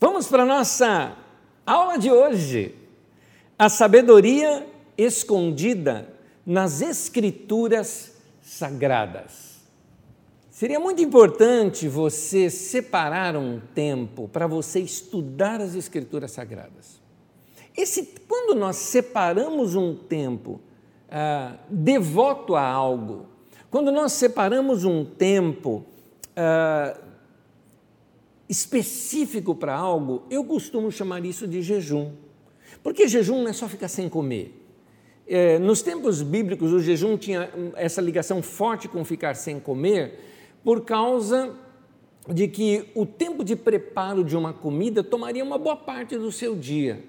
Vamos para a nossa aula de hoje. A sabedoria escondida nas Escrituras Sagradas. Seria muito importante você separar um tempo para você estudar as Escrituras Sagradas. Esse, quando nós separamos um tempo ah, devoto a algo, quando nós separamos um tempo ah, específico para algo, eu costumo chamar isso de jejum. Porque jejum não é só ficar sem comer. É, nos tempos bíblicos, o jejum tinha essa ligação forte com ficar sem comer, por causa de que o tempo de preparo de uma comida tomaria uma boa parte do seu dia.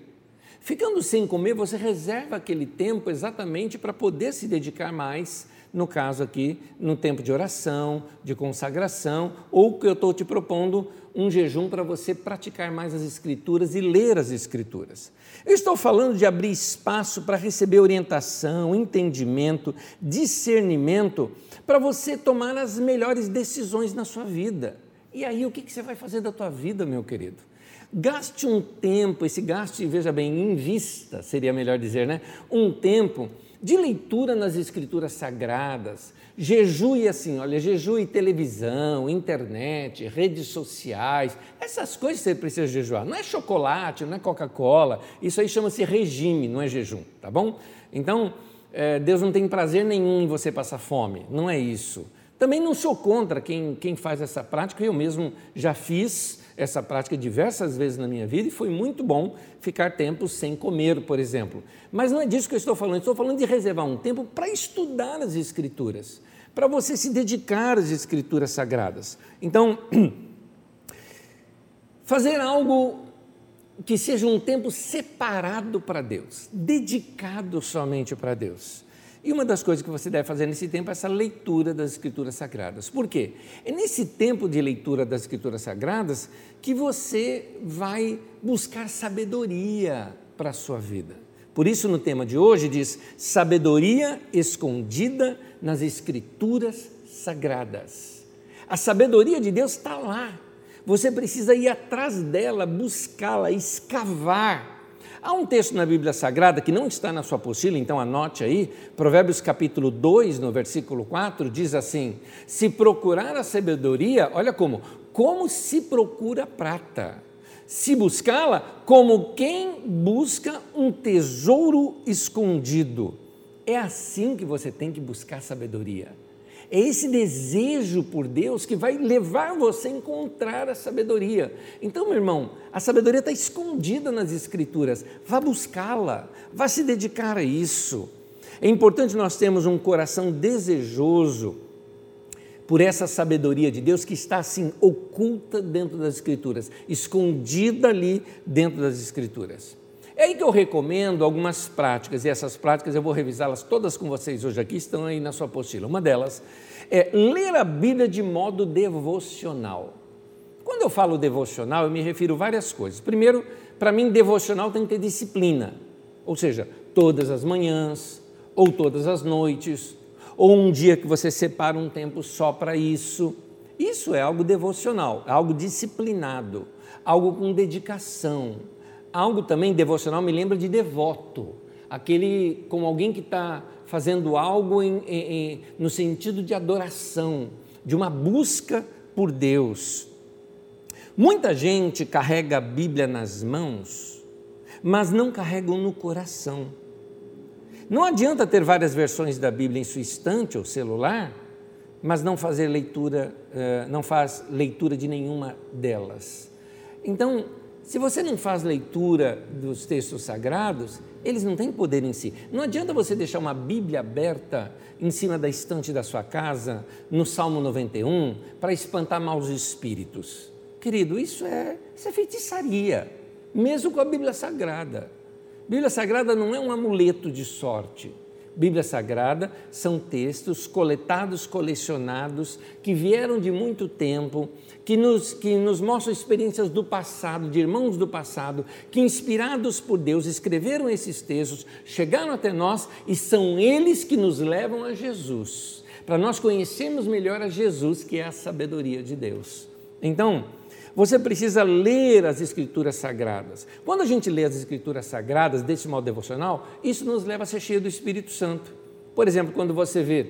Ficando sem comer, você reserva aquele tempo exatamente para poder se dedicar mais no caso aqui, no tempo de oração, de consagração, ou que eu estou te propondo um jejum para você praticar mais as Escrituras e ler as Escrituras. Eu estou falando de abrir espaço para receber orientação, entendimento, discernimento, para você tomar as melhores decisões na sua vida. E aí, o que você vai fazer da tua vida, meu querido? Gaste um tempo, esse gaste, veja bem, em vista, seria melhor dizer, né? Um tempo de leitura nas escrituras sagradas, jejue assim, olha, jejue televisão, internet, redes sociais, essas coisas você precisa jejuar. Não é chocolate, não é Coca-Cola, isso aí chama-se regime, não é jejum, tá bom? Então, é, Deus não tem prazer nenhum em você passar fome, não é isso. Também não sou contra quem, quem faz essa prática, eu mesmo já fiz, essa prática diversas vezes na minha vida e foi muito bom ficar tempo sem comer, por exemplo. Mas não é disso que eu estou falando, estou falando de reservar um tempo para estudar as Escrituras, para você se dedicar às Escrituras sagradas. Então, fazer algo que seja um tempo separado para Deus, dedicado somente para Deus. E uma das coisas que você deve fazer nesse tempo é essa leitura das Escrituras Sagradas. Por quê? É nesse tempo de leitura das Escrituras Sagradas que você vai buscar sabedoria para a sua vida. Por isso, no tema de hoje, diz sabedoria escondida nas Escrituras Sagradas. A sabedoria de Deus está lá. Você precisa ir atrás dela, buscá-la, escavar Há um texto na Bíblia Sagrada que não está na sua apostila, então anote aí, Provérbios capítulo 2, no versículo 4, diz assim: Se procurar a sabedoria, olha como, como se procura prata, se buscá-la como quem busca um tesouro escondido. É assim que você tem que buscar sabedoria. É esse desejo por Deus que vai levar você a encontrar a sabedoria. Então, meu irmão, a sabedoria está escondida nas Escrituras. Vá buscá-la, vá se dedicar a isso. É importante nós termos um coração desejoso por essa sabedoria de Deus que está assim oculta dentro das Escrituras, escondida ali dentro das Escrituras. É aí que eu recomendo algumas práticas, e essas práticas eu vou revisá-las todas com vocês hoje aqui, estão aí na sua apostila. Uma delas é ler a Bíblia de modo devocional. Quando eu falo devocional, eu me refiro a várias coisas. Primeiro, para mim, devocional tem que ter disciplina, ou seja, todas as manhãs, ou todas as noites, ou um dia que você separa um tempo só para isso. Isso é algo devocional, algo disciplinado, algo com dedicação algo também devocional me lembra de devoto, aquele como alguém que está fazendo algo em, em, no sentido de adoração, de uma busca por Deus. Muita gente carrega a Bíblia nas mãos, mas não carregam no coração. Não adianta ter várias versões da Bíblia em sua estante ou celular, mas não fazer leitura, eh, não faz leitura de nenhuma delas. Então, se você não faz leitura dos textos sagrados, eles não têm poder em si. Não adianta você deixar uma Bíblia aberta em cima da estante da sua casa, no Salmo 91, para espantar maus espíritos. Querido, isso é, isso é feitiçaria, mesmo com a Bíblia Sagrada. Bíblia Sagrada não é um amuleto de sorte. Bíblia Sagrada são textos coletados, colecionados, que vieram de muito tempo, que nos, que nos mostram experiências do passado, de irmãos do passado, que inspirados por Deus escreveram esses textos, chegaram até nós e são eles que nos levam a Jesus, para nós conhecermos melhor a Jesus, que é a sabedoria de Deus. Então, você precisa ler as Escrituras Sagradas. Quando a gente lê as Escrituras Sagradas desse modo devocional, isso nos leva a ser cheio do Espírito Santo. Por exemplo, quando você vê,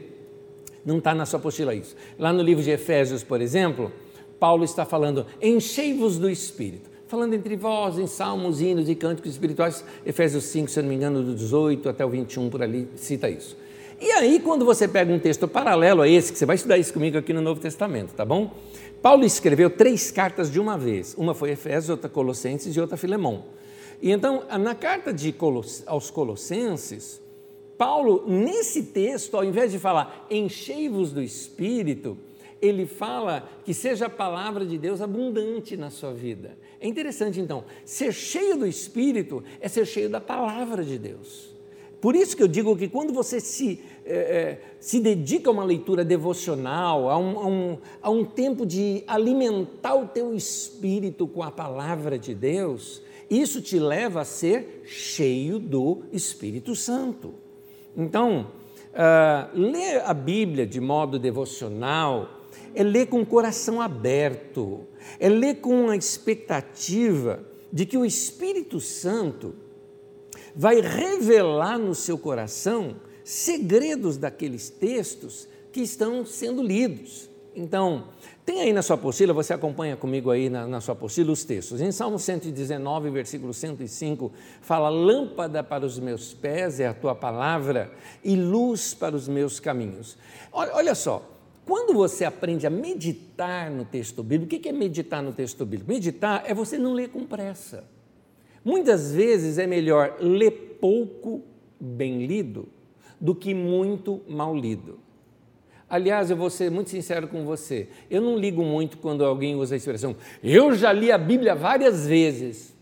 não está na sua apostila isso, lá no livro de Efésios, por exemplo, Paulo está falando, enchei-vos do Espírito. Falando entre vós, em salmos, hinos e cânticos espirituais, Efésios 5, se não me engano, do 18 até o 21, por ali, cita isso. E aí, quando você pega um texto paralelo a esse, que você vai estudar isso comigo aqui no Novo Testamento, tá bom? Paulo escreveu três cartas de uma vez. Uma foi Efésios, outra Colossenses e outra Filemão. E então, na carta de Coloss aos Colossenses, Paulo, nesse texto, ao invés de falar enchei-vos do Espírito, ele fala que seja a palavra de Deus abundante na sua vida. É interessante, então, ser cheio do Espírito é ser cheio da palavra de Deus. Por isso que eu digo que quando você se, é, se dedica a uma leitura devocional, a um, a, um, a um tempo de alimentar o teu espírito com a palavra de Deus, isso te leva a ser cheio do Espírito Santo. Então, uh, ler a Bíblia de modo devocional é ler com o coração aberto, é ler com a expectativa de que o Espírito Santo vai revelar no seu coração segredos daqueles textos que estão sendo lidos. Então, tem aí na sua apostila, você acompanha comigo aí na, na, sua apostila os textos. Em Salmo 119, versículo 105, fala: Lâmpada para os meus pés é a tua palavra e luz para os meus caminhos. Olha, olha só, quando você aprende a meditar no texto bíblico, o que é meditar no texto bíblico? Meditar é você não ler com pressa. Muitas vezes é melhor ler pouco bem lido do que muito mal lido. Aliás, eu vou ser muito sincero com você. Eu não ligo muito quando alguém usa a expressão, eu já li a Bíblia várias vezes.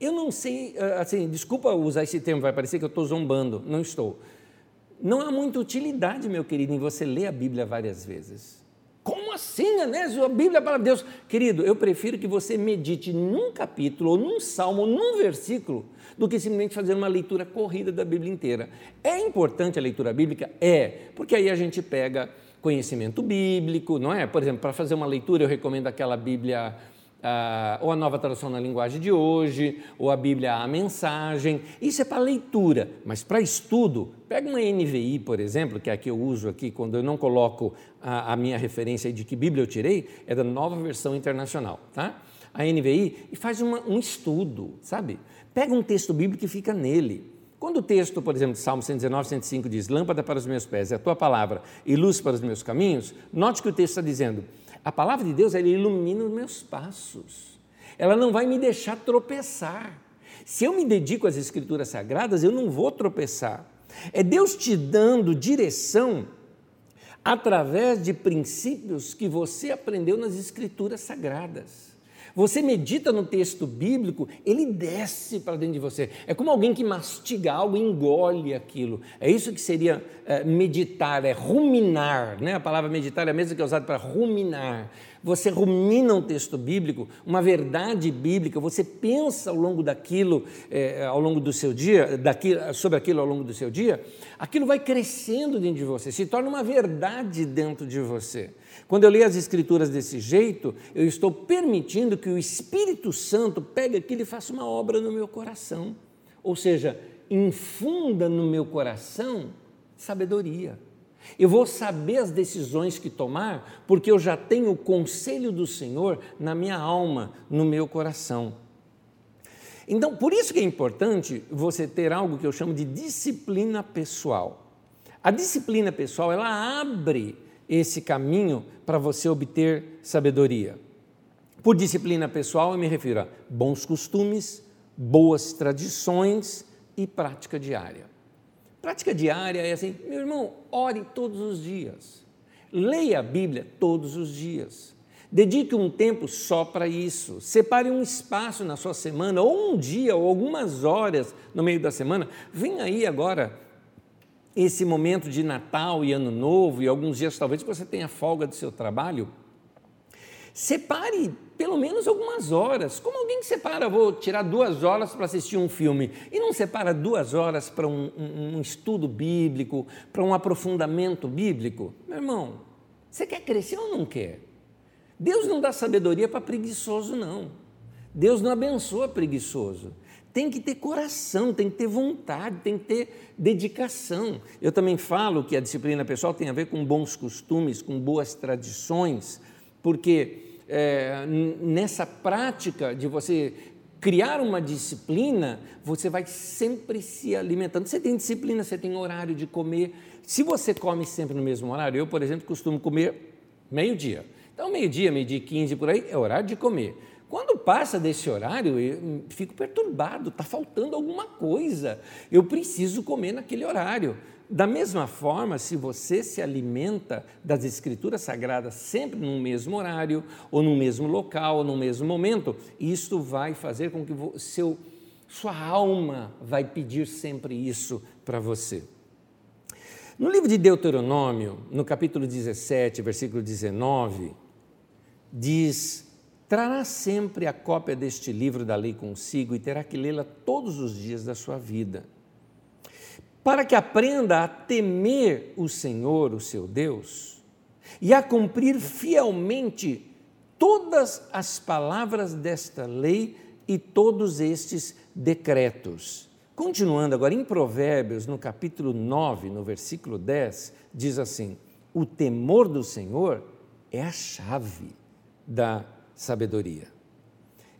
Eu não sei, ah, assim, desculpa usar esse termo, vai parecer que eu estou zombando. Não estou. Não há muita utilidade, meu querido, em você ler a Bíblia várias vezes. Como assim, Anésio? A Bíblia é para Deus. Querido, eu prefiro que você medite num capítulo, ou num salmo, ou num versículo, do que simplesmente fazer uma leitura corrida da Bíblia inteira. É importante a leitura bíblica? É, porque aí a gente pega conhecimento bíblico, não é? Por exemplo, para fazer uma leitura, eu recomendo aquela Bíblia ah, ou a nova tradução na linguagem de hoje, ou a Bíblia a mensagem. Isso é para leitura, mas para estudo, pega uma NVI, por exemplo, que é a que eu uso aqui quando eu não coloco a, a minha referência de que Bíblia eu tirei, é da nova versão internacional, tá? A NVI e faz uma, um estudo, sabe? Pega um texto bíblico e fica nele. Quando o texto, por exemplo, Salmo 119, 105 diz: Lâmpada para os meus pés é a tua palavra e luz para os meus caminhos, note que o texto está dizendo: a palavra de Deus, ela ilumina os meus passos. Ela não vai me deixar tropeçar. Se eu me dedico às escrituras sagradas, eu não vou tropeçar. É Deus te dando direção através de princípios que você aprendeu nas escrituras sagradas. Você medita no texto bíblico, ele desce para dentro de você. É como alguém que mastiga algo e engole aquilo. É isso que seria é, meditar, é ruminar. Né? A palavra meditar é a mesma que é usada para ruminar. Você rumina um texto bíblico, uma verdade bíblica, você pensa ao longo daquilo, é, ao longo do seu dia, daquilo, sobre aquilo ao longo do seu dia, aquilo vai crescendo dentro de você, se torna uma verdade dentro de você. Quando eu leio as Escrituras desse jeito, eu estou permitindo que o Espírito Santo pegue aquilo e faça uma obra no meu coração. Ou seja, infunda no meu coração sabedoria. Eu vou saber as decisões que tomar, porque eu já tenho o conselho do Senhor na minha alma, no meu coração. Então, por isso que é importante você ter algo que eu chamo de disciplina pessoal. A disciplina pessoal, ela abre esse caminho para você obter sabedoria. Por disciplina pessoal, eu me refiro a bons costumes, boas tradições e prática diária. Prática diária é assim, meu irmão, ore todos os dias. Leia a Bíblia todos os dias. Dedique um tempo só para isso. Separe um espaço na sua semana, ou um dia, ou algumas horas no meio da semana. Vem aí agora esse momento de Natal e Ano Novo, e alguns dias talvez você tenha folga do seu trabalho, separe pelo menos algumas horas. Como alguém que separa, vou tirar duas horas para assistir um filme, e não separa duas horas para um, um, um estudo bíblico, para um aprofundamento bíblico? Meu irmão, você quer crescer ou não quer? Deus não dá sabedoria para preguiçoso, não. Deus não abençoa preguiçoso. Tem que ter coração, tem que ter vontade, tem que ter dedicação. Eu também falo que a disciplina pessoal tem a ver com bons costumes, com boas tradições, porque é, nessa prática de você criar uma disciplina, você vai sempre se alimentando. Você tem disciplina, você tem horário de comer. Se você come sempre no mesmo horário, eu, por exemplo, costumo comer meio-dia. Então, meio-dia, meio-dia e 15 por aí, é horário de comer. Quando passa desse horário, eu fico perturbado, está faltando alguma coisa. Eu preciso comer naquele horário. Da mesma forma, se você se alimenta das Escrituras Sagradas sempre no mesmo horário, ou no mesmo local, ou no mesmo momento, isto vai fazer com que seu, sua alma vai pedir sempre isso para você. No livro de Deuteronômio, no capítulo 17, versículo 19, diz: Trará sempre a cópia deste livro da lei consigo e terá que lê-la todos os dias da sua vida, para que aprenda a temer o Senhor, o seu Deus, e a cumprir fielmente todas as palavras desta lei e todos estes decretos. Continuando agora em Provérbios, no capítulo 9, no versículo 10, diz assim: O temor do Senhor é a chave da sabedoria.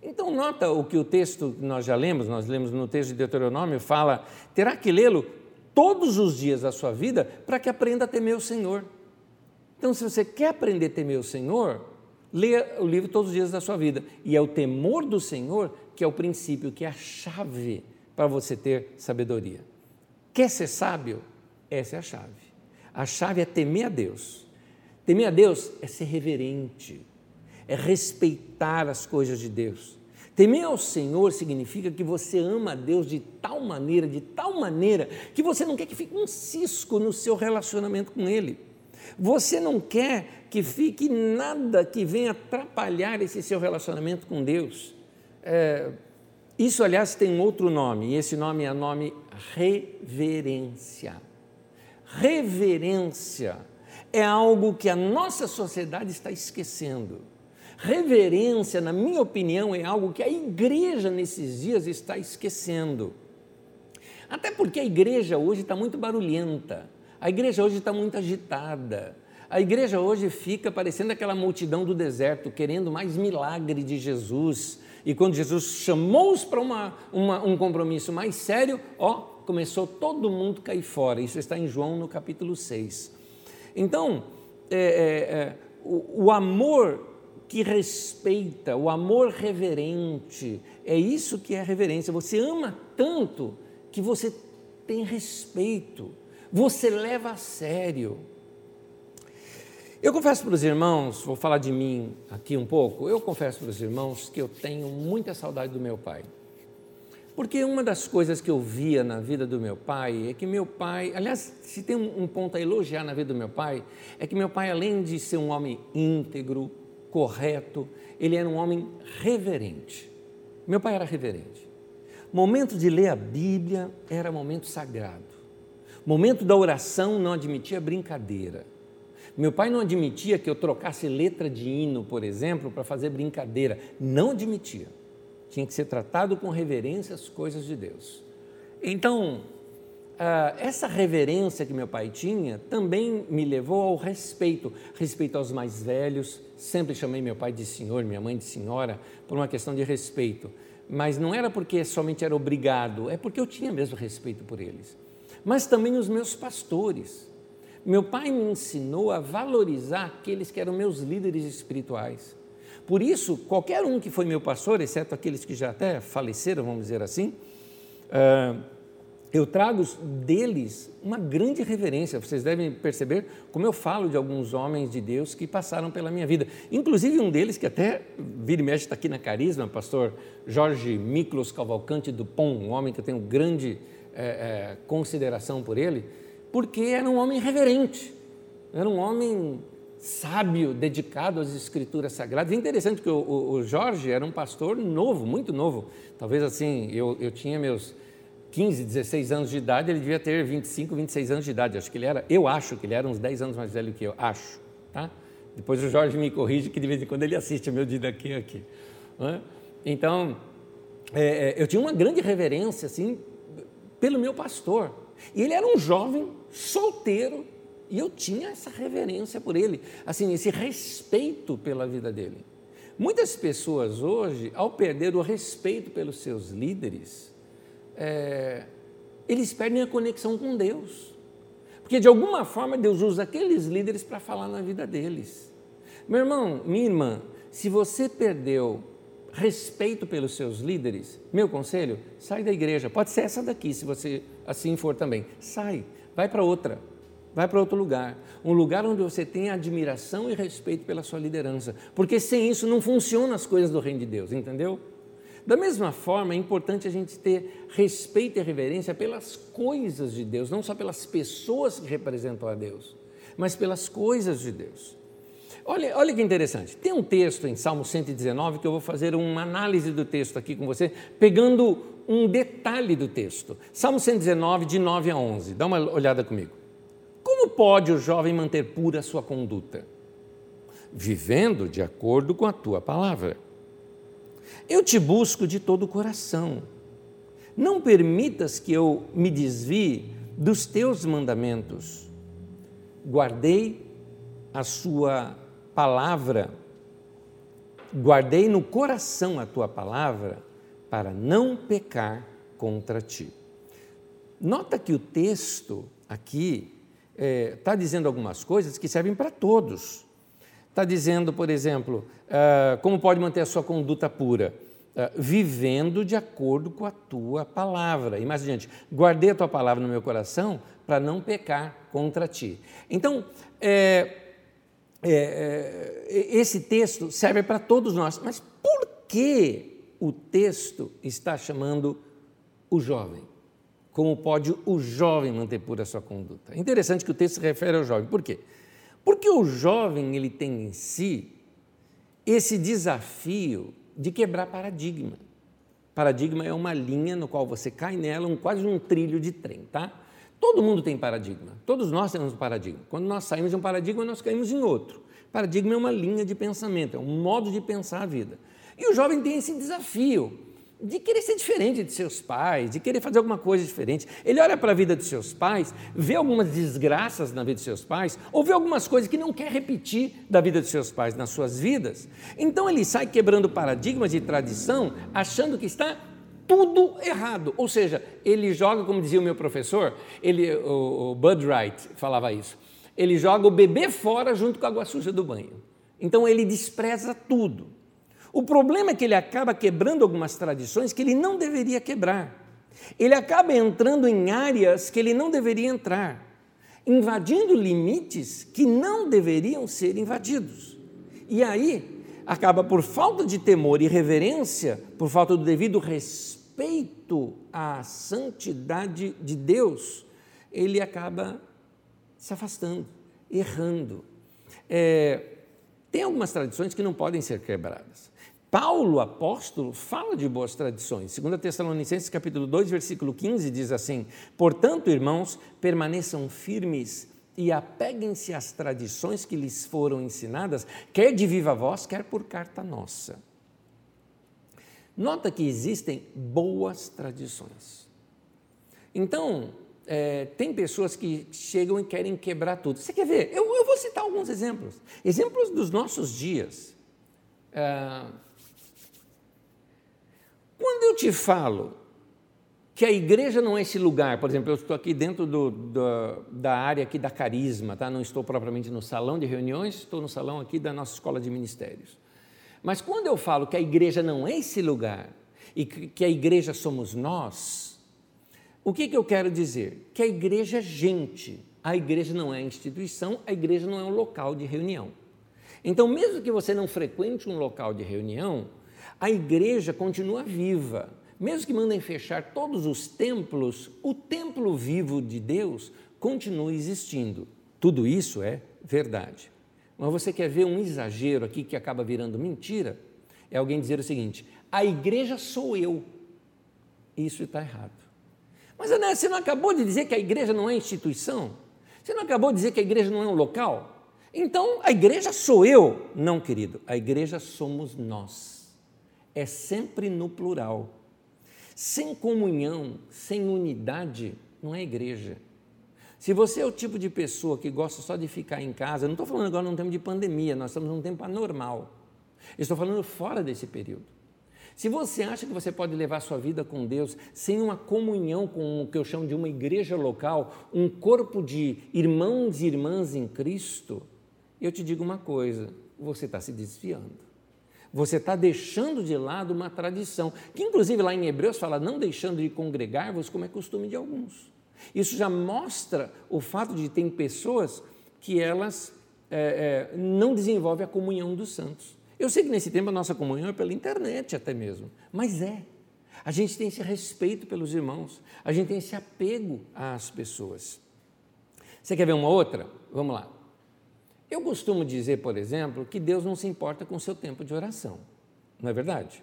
Então, nota o que o texto que nós já lemos, nós lemos no texto de Deuteronômio, fala: terá que lê-lo todos os dias da sua vida para que aprenda a temer o Senhor. Então, se você quer aprender a temer o Senhor, leia o livro todos os dias da sua vida. E é o temor do Senhor que é o princípio, que é a chave para você ter sabedoria. Quer ser sábio? Essa é a chave. A chave é temer a Deus. Temer a Deus é ser reverente é respeitar as coisas de Deus. Temer ao Senhor significa que você ama a Deus de tal maneira, de tal maneira, que você não quer que fique um cisco no seu relacionamento com Ele. Você não quer que fique nada que venha atrapalhar esse seu relacionamento com Deus. É, isso, aliás, tem outro nome, e esse nome é nome reverência. Reverência é algo que a nossa sociedade está esquecendo. Reverência, na minha opinião, é algo que a igreja nesses dias está esquecendo. Até porque a igreja hoje está muito barulhenta, a igreja hoje está muito agitada. A igreja hoje fica parecendo aquela multidão do deserto, querendo mais milagre de Jesus. E quando Jesus chamou-os para uma, uma, um compromisso mais sério, ó, começou todo mundo a cair fora. Isso está em João no capítulo 6. Então, é, é, é, o, o amor que respeita, o amor reverente. É isso que é reverência. Você ama tanto que você tem respeito, você leva a sério. Eu confesso para os irmãos, vou falar de mim aqui um pouco, eu confesso para os irmãos que eu tenho muita saudade do meu pai. Porque uma das coisas que eu via na vida do meu pai é que meu pai, aliás, se tem um ponto a elogiar na vida do meu pai, é que meu pai, além de ser um homem íntegro, correto, ele era um homem reverente. Meu pai era reverente. Momento de ler a Bíblia era momento sagrado. Momento da oração não admitia brincadeira. Meu pai não admitia que eu trocasse letra de hino, por exemplo, para fazer brincadeira. Não admitia. Tinha que ser tratado com reverência as coisas de Deus. Então, ah, essa reverência que meu pai tinha também me levou ao respeito, respeito aos mais velhos. Sempre chamei meu pai de senhor, minha mãe de senhora, por uma questão de respeito. Mas não era porque somente era obrigado, é porque eu tinha mesmo respeito por eles. Mas também os meus pastores. Meu pai me ensinou a valorizar aqueles que eram meus líderes espirituais. Por isso, qualquer um que foi meu pastor, exceto aqueles que já até faleceram, vamos dizer assim, uh, eu trago deles uma grande reverência. Vocês devem perceber como eu falo de alguns homens de Deus que passaram pela minha vida. Inclusive um deles que até vira e mexe está aqui na Carisma, pastor Jorge Miklos Cavalcante do Pom, um homem que eu tenho grande é, é, consideração por ele, porque era um homem reverente, era um homem sábio, dedicado às escrituras sagradas. É interessante que o, o, o Jorge era um pastor novo, muito novo. Talvez assim, eu, eu tinha meus 15, 16 anos de idade, ele devia ter 25, 26 anos de idade. Acho que ele era, eu acho que ele era uns 10 anos mais velho que eu, acho, tá? Depois o Jorge me corrige que de vez em quando ele assiste o meu dia daqui aqui. Então, é, é, eu tinha uma grande reverência assim pelo meu pastor. E ele era um jovem solteiro e eu tinha essa reverência por ele, assim, esse respeito pela vida dele. Muitas pessoas hoje, ao perder o respeito pelos seus líderes, é, eles perdem a conexão com Deus. Porque de alguma forma Deus usa aqueles líderes para falar na vida deles. Meu irmão, minha irmã, se você perdeu respeito pelos seus líderes, meu conselho, sai da igreja. Pode ser essa daqui, se você assim for também. Sai, vai para outra. Vai para outro lugar, um lugar onde você tem admiração e respeito pela sua liderança, porque sem isso não funcionam as coisas do reino de Deus, entendeu? Da mesma forma, é importante a gente ter respeito e reverência pelas coisas de Deus, não só pelas pessoas que representam a Deus, mas pelas coisas de Deus. Olha, olha que interessante. Tem um texto em Salmo 119 que eu vou fazer uma análise do texto aqui com você, pegando um detalhe do texto. Salmo 119, de 9 a 11. Dá uma olhada comigo. Como pode o jovem manter pura a sua conduta? Vivendo de acordo com a tua palavra. Eu te busco de todo o coração. Não permitas que eu me desvie dos teus mandamentos. Guardei a sua palavra, guardei no coração a tua palavra para não pecar contra ti. Nota que o texto aqui está é, tá dizendo algumas coisas que servem para todos. Está dizendo, por exemplo, uh, como pode manter a sua conduta pura? Uh, vivendo de acordo com a tua palavra. E mais adiante, guardei a tua palavra no meu coração para não pecar contra ti. Então, é, é, é, esse texto serve para todos nós, mas por que o texto está chamando o jovem? Como pode o jovem manter pura a sua conduta? É interessante que o texto se refere ao jovem. Por quê? Porque o jovem ele tem em si esse desafio de quebrar paradigma. Paradigma é uma linha no qual você cai nela, um, quase um trilho de trem, tá? Todo mundo tem paradigma, todos nós temos um paradigma. Quando nós saímos de um paradigma, nós caímos em outro. Paradigma é uma linha de pensamento, é um modo de pensar a vida. E o jovem tem esse desafio de querer ser diferente de seus pais, de querer fazer alguma coisa diferente. Ele olha para a vida de seus pais, vê algumas desgraças na vida de seus pais, ou vê algumas coisas que não quer repetir da vida de seus pais nas suas vidas. Então ele sai quebrando paradigmas de tradição, achando que está tudo errado. Ou seja, ele joga, como dizia o meu professor, ele, o, o Bud Wright falava isso, ele joga o bebê fora junto com a água suja do banho. Então ele despreza tudo. O problema é que ele acaba quebrando algumas tradições que ele não deveria quebrar. Ele acaba entrando em áreas que ele não deveria entrar, invadindo limites que não deveriam ser invadidos. E aí, acaba por falta de temor e reverência, por falta do devido respeito à santidade de Deus, ele acaba se afastando, errando. É, tem algumas tradições que não podem ser quebradas. Paulo, apóstolo, fala de boas tradições. 2 Tessalonicenses capítulo 2, versículo 15 diz assim: "Portanto, irmãos, permaneçam firmes e apeguem-se às tradições que lhes foram ensinadas, quer de viva voz, quer por carta nossa." Nota que existem boas tradições. Então, é, tem pessoas que chegam e querem quebrar tudo. Você quer ver? Eu, eu vou citar alguns exemplos. Exemplos dos nossos dias. É, quando eu te falo que a igreja não é esse lugar, por exemplo, eu estou aqui dentro do, do, da área aqui da carisma, tá? não estou propriamente no salão de reuniões, estou no salão aqui da nossa escola de ministérios. Mas quando eu falo que a igreja não é esse lugar e que a igreja somos nós, o que, que eu quero dizer? Que a igreja é gente, a igreja não é instituição, a igreja não é um local de reunião. Então, mesmo que você não frequente um local de reunião, a igreja continua viva. Mesmo que mandem fechar todos os templos, o templo vivo de Deus continua existindo. Tudo isso é verdade. Mas você quer ver um exagero aqui que acaba virando mentira? É alguém dizer o seguinte: a igreja sou eu. Isso está errado. Mas André, você não acabou de dizer que a igreja não é instituição? Você não acabou de dizer que a igreja não é um local? Então, a igreja sou eu? Não, querido, a igreja somos nós. É sempre no plural. Sem comunhão, sem unidade, não é igreja. Se você é o tipo de pessoa que gosta só de ficar em casa, não estou falando agora num tempo de pandemia, nós estamos num tempo anormal. Estou falando fora desse período. Se você acha que você pode levar sua vida com Deus sem uma comunhão com o que eu chamo de uma igreja local, um corpo de irmãos e irmãs em Cristo, eu te digo uma coisa: você está se desviando. Você está deixando de lado uma tradição, que inclusive lá em Hebreus fala, não deixando de congregar-vos, como é costume de alguns. Isso já mostra o fato de ter pessoas que elas é, é, não desenvolvem a comunhão dos santos. Eu sei que nesse tempo a nossa comunhão é pela internet até mesmo, mas é. A gente tem esse respeito pelos irmãos, a gente tem esse apego às pessoas. Você quer ver uma outra? Vamos lá. Eu costumo dizer, por exemplo, que Deus não se importa com o seu tempo de oração, não é verdade?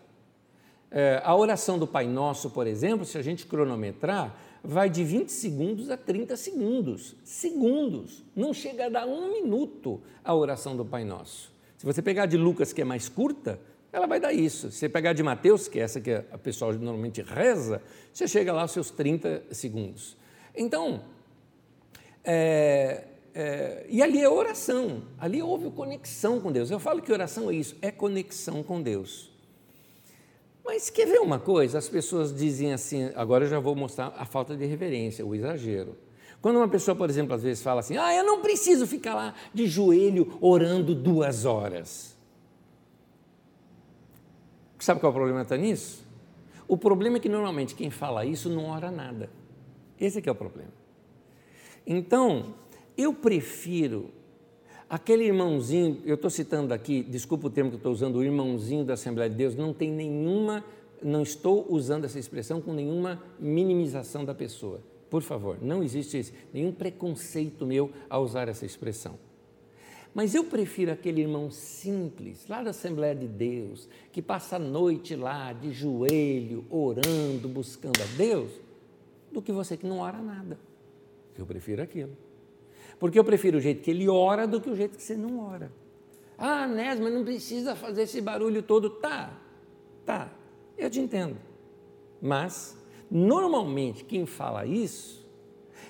É, a oração do Pai Nosso, por exemplo, se a gente cronometrar, vai de 20 segundos a 30 segundos. Segundos. Não chega a dar um minuto a oração do Pai Nosso. Se você pegar de Lucas, que é mais curta, ela vai dar isso. Se você pegar de Mateus, que é essa que a pessoa normalmente reza, você chega lá aos seus 30 segundos. Então, é, é, e ali é oração, ali houve conexão com Deus. Eu falo que oração é isso, é conexão com Deus. Mas quer ver uma coisa? As pessoas dizem assim, agora eu já vou mostrar a falta de reverência, o exagero. Quando uma pessoa, por exemplo, às vezes fala assim: Ah, eu não preciso ficar lá de joelho orando duas horas. Sabe qual é o problema está nisso? O problema é que normalmente quem fala isso não ora nada. Esse é que é o problema. Então, eu prefiro aquele irmãozinho, eu estou citando aqui, desculpa o termo que eu estou usando, o irmãozinho da Assembleia de Deus, não tem nenhuma, não estou usando essa expressão com nenhuma minimização da pessoa. Por favor, não existe nenhum preconceito meu a usar essa expressão. Mas eu prefiro aquele irmão simples, lá da Assembleia de Deus, que passa a noite lá de joelho, orando, buscando a Deus, do que você que não ora nada. Eu prefiro aquilo. Porque eu prefiro o jeito que ele ora do que o jeito que você não ora. Ah, Nes, mas não precisa fazer esse barulho todo. Tá, tá, eu te entendo. Mas Normalmente, quem fala isso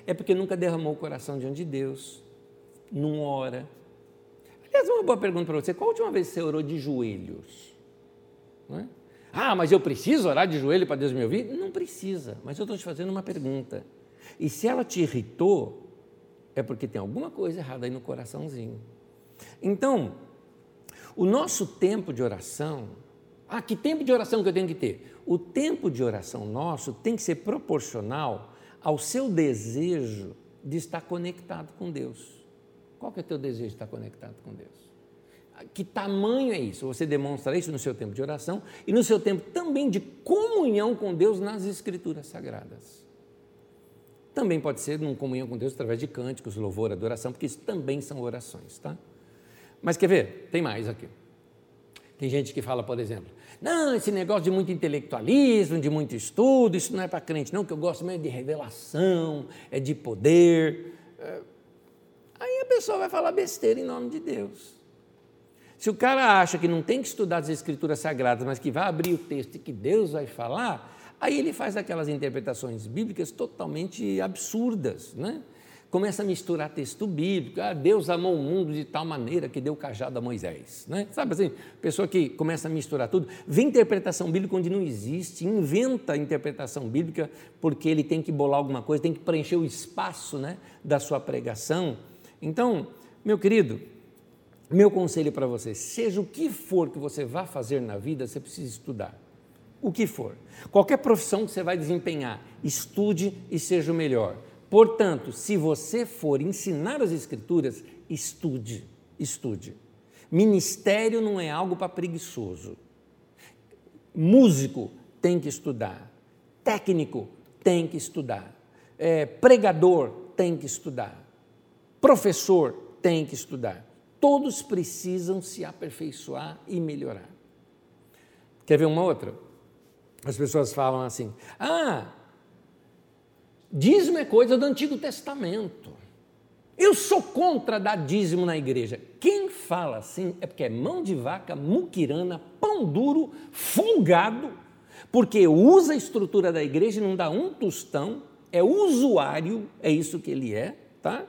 é porque nunca derramou o coração diante de Deus, não ora. Aliás, uma boa pergunta para você: qual a última vez você orou de joelhos? É? Ah, mas eu preciso orar de joelho para Deus me ouvir? Não precisa, mas eu estou te fazendo uma pergunta. E se ela te irritou, é porque tem alguma coisa errada aí no coraçãozinho. Então, o nosso tempo de oração, ah, que tempo de oração que eu tenho que ter? O tempo de oração nosso tem que ser proporcional ao seu desejo de estar conectado com Deus. Qual que é o teu desejo de estar conectado com Deus? Que tamanho é isso? Você demonstra isso no seu tempo de oração e no seu tempo também de comunhão com Deus nas Escrituras Sagradas. Também pode ser numa comunhão com Deus através de cânticos, louvor, adoração, porque isso também são orações, tá? Mas quer ver? Tem mais aqui. Tem gente que fala, por exemplo, não, esse negócio de muito intelectualismo, de muito estudo, isso não é para crente, não, que eu gosto mesmo de revelação, é de poder. É, aí a pessoa vai falar besteira em nome de Deus. Se o cara acha que não tem que estudar as escrituras sagradas, mas que vai abrir o texto e que Deus vai falar, aí ele faz aquelas interpretações bíblicas totalmente absurdas, né? começa a misturar texto bíblico. Ah, Deus amou o mundo de tal maneira que deu cajado a Moisés. Né? Sabe assim, pessoa que começa a misturar tudo, vê interpretação bíblica onde não existe, inventa interpretação bíblica porque ele tem que bolar alguma coisa, tem que preencher o espaço né, da sua pregação. Então, meu querido, meu conselho para você, seja o que for que você vá fazer na vida, você precisa estudar. O que for. Qualquer profissão que você vai desempenhar, estude e seja o melhor. Portanto, se você for ensinar as Escrituras, estude, estude. Ministério não é algo para preguiçoso. Músico tem que estudar. Técnico tem que estudar. É, pregador tem que estudar. Professor tem que estudar. Todos precisam se aperfeiçoar e melhorar. Quer ver uma outra? As pessoas falam assim: ah, Dízimo é coisa do Antigo Testamento. Eu sou contra dar dízimo na igreja. Quem fala assim é porque é mão de vaca, muquirana, pão duro, folgado, porque usa a estrutura da igreja e não dá um tostão, é usuário, é isso que ele é, tá?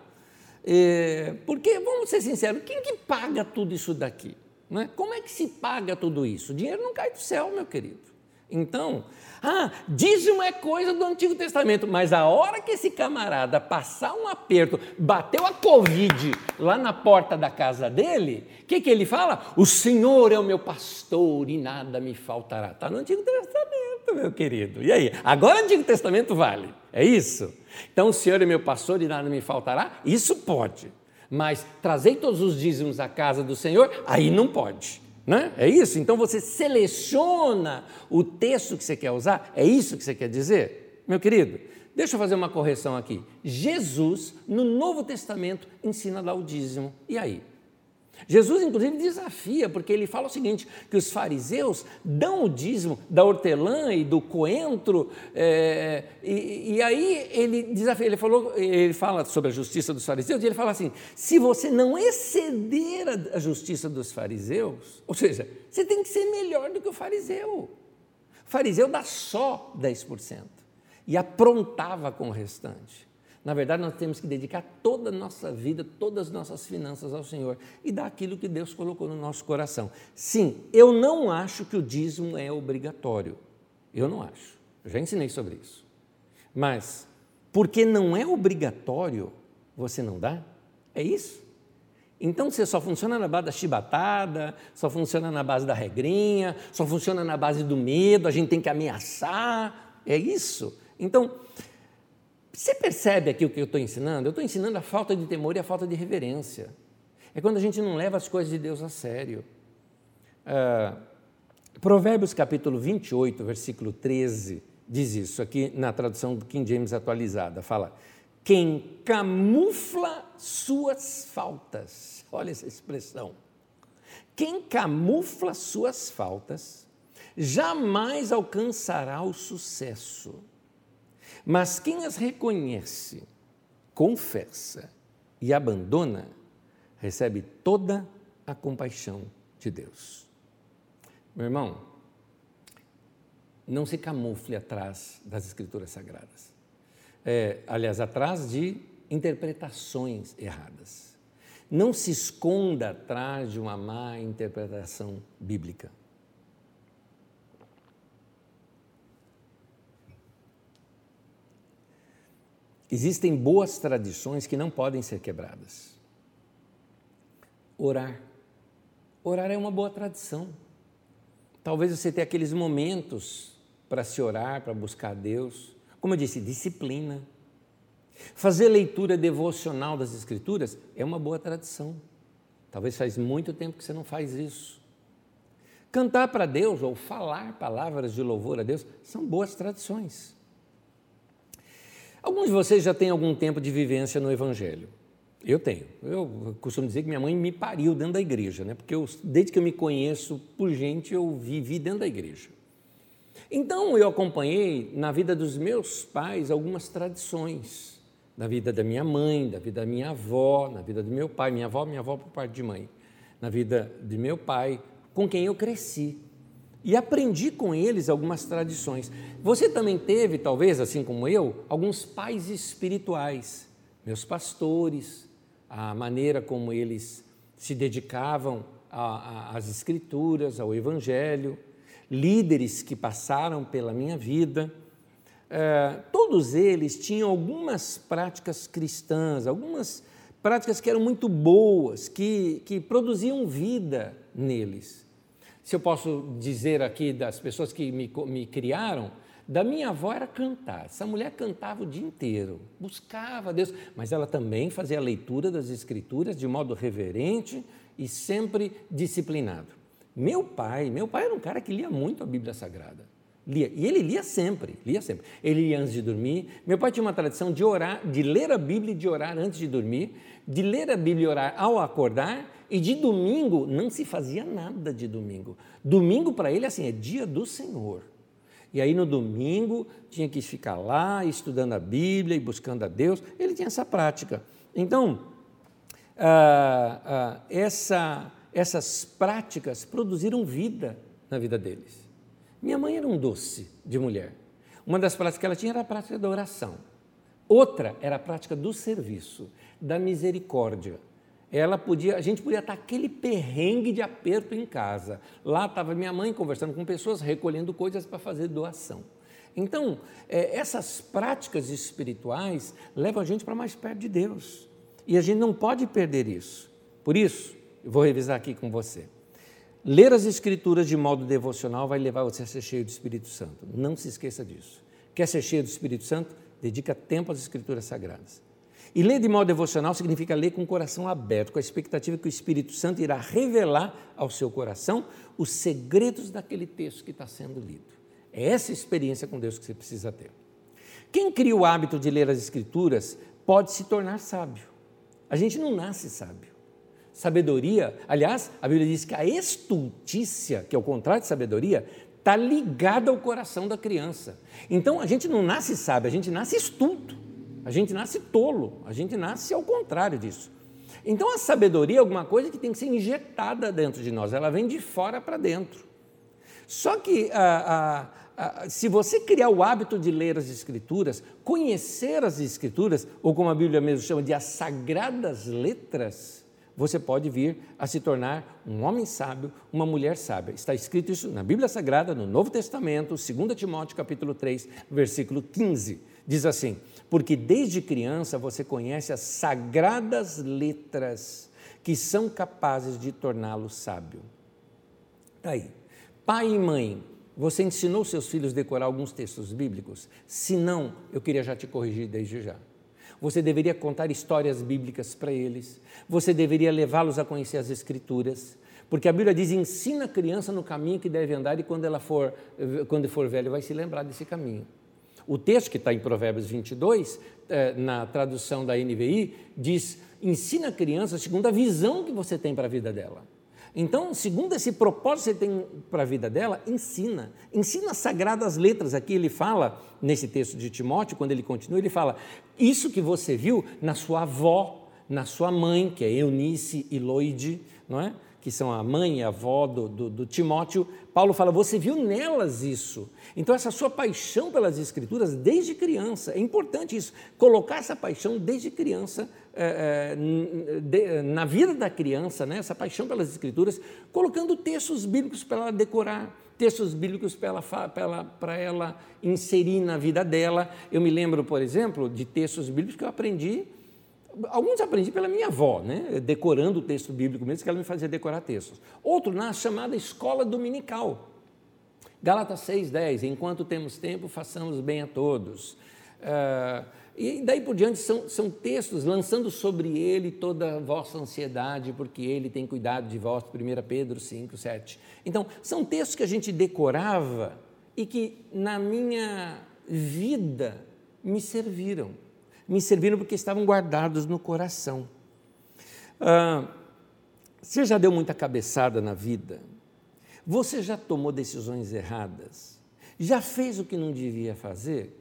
É, porque, vamos ser sinceros, quem que paga tudo isso daqui? Né? Como é que se paga tudo isso? O dinheiro não cai do céu, meu querido. Então, ah, dízimo é coisa do Antigo Testamento, mas a hora que esse camarada passar um aperto, bateu a Covid lá na porta da casa dele, o que, que ele fala? O Senhor é o meu pastor e nada me faltará. Está no Antigo Testamento, meu querido. E aí? Agora o Antigo Testamento vale, é isso? Então, o Senhor é meu pastor e nada me faltará? Isso pode. Mas trazer todos os dízimos à casa do Senhor, aí não pode. Né? É isso? Então você seleciona o texto que você quer usar? É isso que você quer dizer? Meu querido, deixa eu fazer uma correção aqui. Jesus, no Novo Testamento, ensina dar o dízimo. E aí? Jesus, inclusive, desafia, porque ele fala o seguinte: que os fariseus dão o dízimo da hortelã e do coentro, é, e, e, aí ele desafia, ele, falou, ele fala sobre a justiça dos fariseus, e ele fala assim: se você não exceder a justiça dos fariseus, ou seja, você tem que ser melhor do que o fariseu. O fariseu dá só 10% e aprontava com o restante. Na verdade, nós temos que dedicar toda a nossa vida, todas as nossas finanças ao Senhor e dar aquilo que Deus colocou no nosso coração. Sim, eu não acho que o dízimo é obrigatório. Eu não acho. Eu já ensinei sobre isso. Mas, porque não é obrigatório, você não dá? É isso? Então você só funciona na base da chibatada, só funciona na base da regrinha, só funciona na base do medo, a gente tem que ameaçar. É isso? Então, você percebe aqui o que eu estou ensinando? Eu estou ensinando a falta de temor e a falta de reverência. É quando a gente não leva as coisas de Deus a sério. Uh, Provérbios capítulo 28, versículo 13, diz isso, aqui na tradução do King James atualizada. Fala: Quem camufla suas faltas. Olha essa expressão. Quem camufla suas faltas jamais alcançará o sucesso. Mas quem as reconhece, confessa e abandona, recebe toda a compaixão de Deus. Meu irmão, não se camufle atrás das Escrituras Sagradas. É, aliás, atrás de interpretações erradas. Não se esconda atrás de uma má interpretação bíblica. Existem boas tradições que não podem ser quebradas. Orar. Orar é uma boa tradição. Talvez você tenha aqueles momentos para se orar, para buscar a Deus. Como eu disse, disciplina. Fazer leitura devocional das Escrituras é uma boa tradição. Talvez faz muito tempo que você não faz isso. Cantar para Deus ou falar palavras de louvor a Deus são boas tradições. Alguns de vocês já têm algum tempo de vivência no Evangelho. Eu tenho. Eu costumo dizer que minha mãe me pariu dentro da igreja, né? porque eu, desde que eu me conheço por gente, eu vivi dentro da igreja. Então eu acompanhei na vida dos meus pais algumas tradições, na vida da minha mãe, da vida da minha avó, na vida do meu pai, minha avó, minha avó por parte de mãe, na vida de meu pai, com quem eu cresci e aprendi com eles algumas tradições. Você também teve, talvez, assim como eu, alguns pais espirituais, meus pastores, a maneira como eles se dedicavam às Escrituras, ao Evangelho, líderes que passaram pela minha vida. É, todos eles tinham algumas práticas cristãs, algumas práticas que eram muito boas, que, que produziam vida neles se eu posso dizer aqui das pessoas que me, me criaram, da minha avó era cantar. Essa mulher cantava o dia inteiro, buscava Deus, mas ela também fazia a leitura das Escrituras de modo reverente e sempre disciplinado. Meu pai, meu pai era um cara que lia muito a Bíblia Sagrada. Lia, e ele lia sempre, lia sempre. Ele lia antes de dormir. Meu pai tinha uma tradição de orar, de ler a Bíblia e de orar antes de dormir, de ler a Bíblia e orar ao acordar e de domingo não se fazia nada de domingo. Domingo para ele assim é dia do Senhor. E aí no domingo tinha que ficar lá estudando a Bíblia e buscando a Deus. Ele tinha essa prática. Então, ah, ah, essa, essas práticas produziram vida na vida deles. Minha mãe era um doce de mulher. Uma das práticas que ela tinha era a prática da oração. Outra era a prática do serviço, da misericórdia. Ela podia, a gente podia estar aquele perrengue de aperto em casa. Lá estava minha mãe conversando com pessoas, recolhendo coisas para fazer doação. Então, é, essas práticas espirituais levam a gente para mais perto de Deus. E a gente não pode perder isso. Por isso, eu vou revisar aqui com você. Ler as Escrituras de modo devocional vai levar você a ser cheio do Espírito Santo. Não se esqueça disso. Quer ser cheio do Espírito Santo? Dedica tempo às Escrituras Sagradas. E ler de modo devocional significa ler com o coração aberto, com a expectativa que o Espírito Santo irá revelar ao seu coração os segredos daquele texto que está sendo lido. É essa experiência com Deus que você precisa ter. Quem cria o hábito de ler as Escrituras pode se tornar sábio. A gente não nasce sábio. Sabedoria, aliás, a Bíblia diz que a estultícia, que é o contrário de sabedoria, está ligada ao coração da criança. Então a gente não nasce sábio, a gente nasce estulto, a gente nasce tolo, a gente nasce ao contrário disso. Então a sabedoria é alguma coisa que tem que ser injetada dentro de nós, ela vem de fora para dentro. Só que a, a, a, se você criar o hábito de ler as Escrituras, conhecer as Escrituras, ou como a Bíblia mesmo chama de as sagradas letras, você pode vir a se tornar um homem sábio, uma mulher sábia. Está escrito isso na Bíblia Sagrada, no Novo Testamento, 2 Timóteo capítulo 3, versículo 15. Diz assim: Porque desde criança você conhece as sagradas letras que são capazes de torná-lo sábio. Está aí. Pai e mãe, você ensinou seus filhos a decorar alguns textos bíblicos? Se não, eu queria já te corrigir desde já. Você deveria contar histórias bíblicas para eles. Você deveria levá-los a conhecer as Escrituras. Porque a Bíblia diz: ensina a criança no caminho que deve andar e quando ela for, quando for velho, vai se lembrar desse caminho. O texto que está em Provérbios 22, eh, na tradução da NVI, diz: ensina a criança segundo a visão que você tem para a vida dela. Então, segundo esse propósito que você tem para a vida dela, ensina. Ensina as sagradas letras. Aqui ele fala, nesse texto de Timóteo, quando ele continua, ele fala: Isso que você viu na sua avó, na sua mãe, que é Eunice e Loide, não é? Que são a mãe e a avó do, do, do, Timóteo, Paulo fala: você viu nelas isso. Então, essa sua paixão pelas Escrituras desde criança, é importante isso, colocar essa paixão desde criança é, é, de, na vida da criança, né, essa paixão pelas Escrituras, colocando textos bíblicos para ela decorar, textos bíblicos para ela, para ela, para ela inserir na vida dela. Eu me lembro, por exemplo, de textos bíblicos que eu aprendi Alguns aprendi pela minha avó, né? decorando o texto bíblico mesmo, que ela me fazia decorar textos. Outro na chamada escola dominical. Gálatas 6,10, enquanto temos tempo, façamos bem a todos. Uh, e daí por diante são, são textos lançando sobre ele toda a vossa ansiedade, porque ele tem cuidado de vós, 1 Pedro 5, 7. Então, são textos que a gente decorava e que na minha vida me serviram me serviram porque estavam guardados no coração. Ah, você já deu muita cabeçada na vida? Você já tomou decisões erradas? Já fez o que não devia fazer?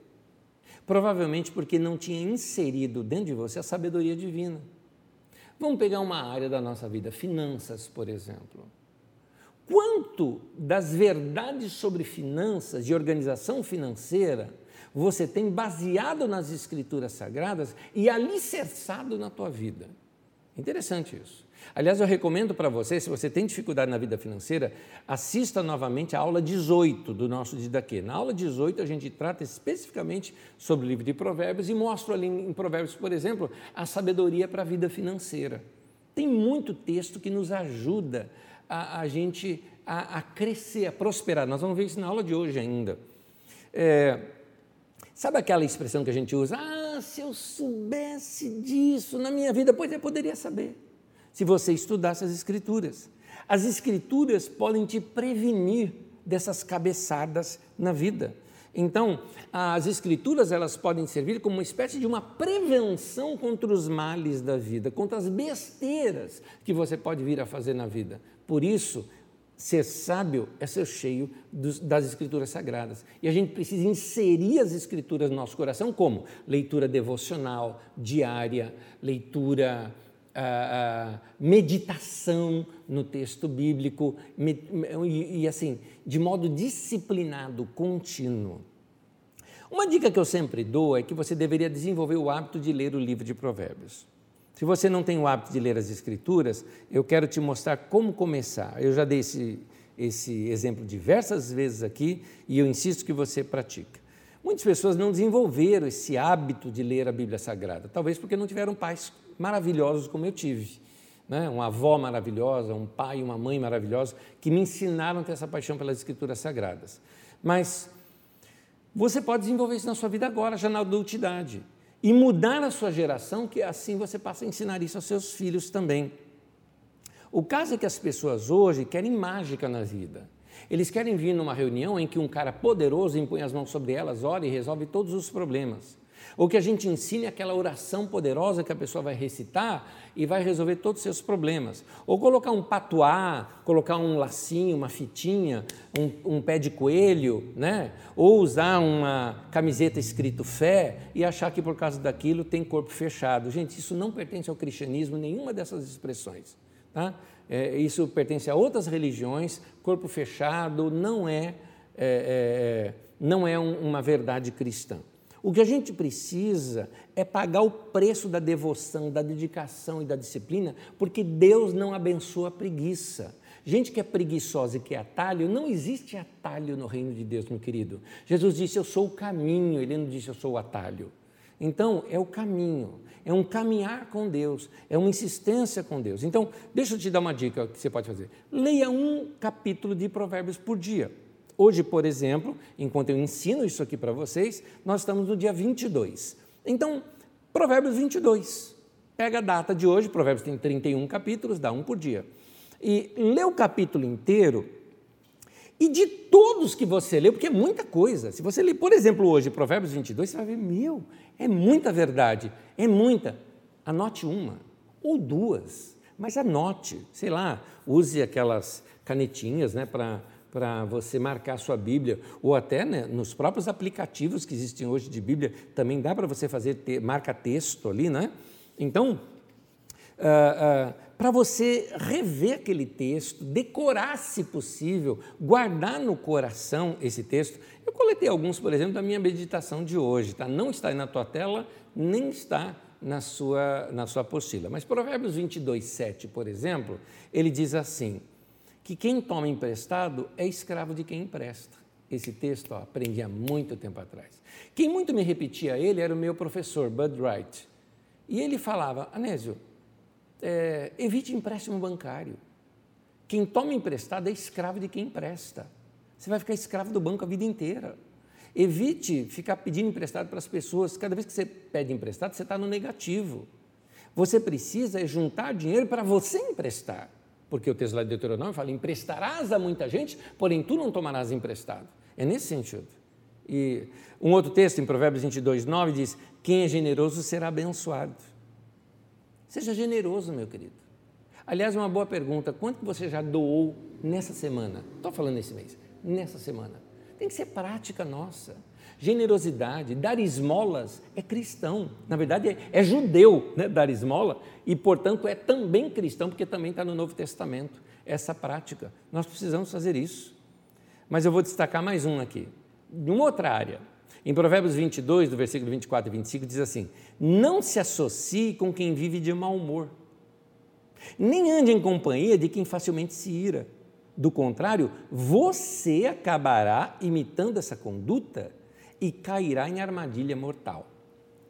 Provavelmente porque não tinha inserido dentro de você a sabedoria divina. Vamos pegar uma área da nossa vida, finanças, por exemplo. Quanto das verdades sobre finanças e organização financeira você tem baseado nas escrituras sagradas e alicerçado na tua vida. Interessante isso. Aliás, eu recomendo para você, se você tem dificuldade na vida financeira, assista novamente a aula 18 do nosso Didaquê. Na aula 18, a gente trata especificamente sobre o livro de Provérbios e mostro ali em Provérbios, por exemplo, a sabedoria para a vida financeira. Tem muito texto que nos ajuda a, a gente a, a, crescer, a prosperar. Nós vamos ver isso na aula de hoje ainda. É, Sabe aquela expressão que a gente usa? Ah, se eu soubesse disso na minha vida, pois eu poderia saber. Se você estudasse as Escrituras. As Escrituras podem te prevenir dessas cabeçadas na vida. Então, as escrituras elas podem servir como uma espécie de uma prevenção contra os males da vida, contra as besteiras que você pode vir a fazer na vida. Por isso, Ser sábio é ser cheio dos, das Escrituras Sagradas. E a gente precisa inserir as Escrituras no nosso coração como? Leitura devocional, diária, leitura meditação no texto bíblico e, e, assim, de modo disciplinado, contínuo. Uma dica que eu sempre dou é que você deveria desenvolver o hábito de ler o livro de Provérbios. Se você não tem o hábito de ler as Escrituras, eu quero te mostrar como começar. Eu já dei esse, esse exemplo diversas vezes aqui e eu insisto que você pratique. Muitas pessoas não desenvolveram esse hábito de ler a Bíblia Sagrada, talvez porque não tiveram pais maravilhosos como eu tive. Né? Uma avó maravilhosa, um pai e uma mãe maravilhosos que me ensinaram a ter essa paixão pelas Escrituras Sagradas. Mas você pode desenvolver isso na sua vida agora, já na adultidade, e mudar a sua geração, que assim você passa a ensinar isso aos seus filhos também. O caso é que as pessoas hoje querem mágica na vida. Eles querem vir numa reunião em que um cara poderoso impõe as mãos sobre elas, ora e resolve todos os problemas. Ou que a gente ensine aquela oração poderosa que a pessoa vai recitar e vai resolver todos os seus problemas. Ou colocar um patuá, colocar um lacinho, uma fitinha, um, um pé de coelho, né? ou usar uma camiseta escrito fé e achar que por causa daquilo tem corpo fechado. Gente, isso não pertence ao cristianismo, nenhuma dessas expressões. Tá? É, isso pertence a outras religiões, corpo fechado não é, é, é não é um, uma verdade cristã. O que a gente precisa é pagar o preço da devoção, da dedicação e da disciplina, porque Deus não abençoa a preguiça. Gente que é preguiçosa e que é atalho, não existe atalho no reino de Deus, meu querido. Jesus disse: Eu sou o caminho, ele não disse: Eu sou o atalho. Então, é o caminho, é um caminhar com Deus, é uma insistência com Deus. Então, deixa eu te dar uma dica que você pode fazer. Leia um capítulo de Provérbios por dia. Hoje, por exemplo, enquanto eu ensino isso aqui para vocês, nós estamos no dia 22. Então, Provérbios 22. Pega a data de hoje, Provérbios tem 31 capítulos, dá um por dia. E lê o capítulo inteiro e de todos que você leu, porque é muita coisa. Se você ler, por exemplo, hoje Provérbios 22, você vai ver, meu, é muita verdade, é muita. Anote uma ou duas, mas anote, sei lá, use aquelas canetinhas né, para para você marcar sua Bíblia, ou até né, nos próprios aplicativos que existem hoje de Bíblia, também dá para você fazer te, marca texto ali, né? Então, uh, uh, para você rever aquele texto, decorar se possível, guardar no coração esse texto. Eu coletei alguns, por exemplo, da minha meditação de hoje, tá? Não está aí na tua tela, nem está na sua, na sua apostila. Mas Provérbios 22, 7, por exemplo, ele diz assim: que quem toma emprestado é escravo de quem empresta. Esse texto ó, aprendi há muito tempo atrás. Quem muito me repetia ele era o meu professor, Bud Wright. E ele falava, Anésio, é, evite empréstimo bancário. Quem toma emprestado é escravo de quem empresta. Você vai ficar escravo do banco a vida inteira. Evite ficar pedindo emprestado para as pessoas. Cada vez que você pede emprestado, você está no negativo. Você precisa juntar dinheiro para você emprestar. Porque o texto lá de Deuteronômio fala: emprestarás a muita gente, porém tu não tomarás emprestado. É nesse sentido. E um outro texto, em Provérbios 22, 9, diz: Quem é generoso será abençoado. Seja generoso, meu querido. Aliás, uma boa pergunta: quanto você já doou nessa semana? Estou falando nesse mês, nessa semana. Tem que ser prática nossa. Generosidade, dar esmolas é cristão. Na verdade, é, é judeu né, dar esmola e, portanto, é também cristão, porque também está no Novo Testamento essa prática. Nós precisamos fazer isso. Mas eu vou destacar mais um aqui, de uma outra área. Em Provérbios 22, do versículo 24 e 25, diz assim: Não se associe com quem vive de mau humor, nem ande em companhia de quem facilmente se ira. Do contrário, você acabará imitando essa conduta e cairá em armadilha mortal.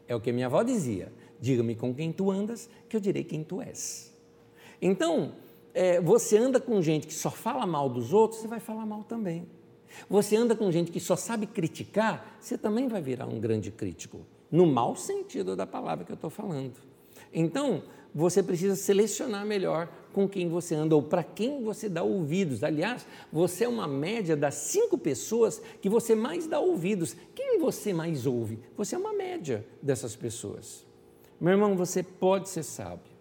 É o que minha avó dizia: diga-me com quem tu andas, que eu direi quem tu és. Então, é, você anda com gente que só fala mal dos outros, você vai falar mal também. Você anda com gente que só sabe criticar, você também vai virar um grande crítico, no mau sentido da palavra que eu estou falando. Então, você precisa selecionar melhor com quem você anda ou para quem você dá ouvidos. Aliás, você é uma média das cinco pessoas que você mais dá ouvidos. Quem você mais ouve? Você é uma média dessas pessoas. Meu irmão, você pode ser sábio.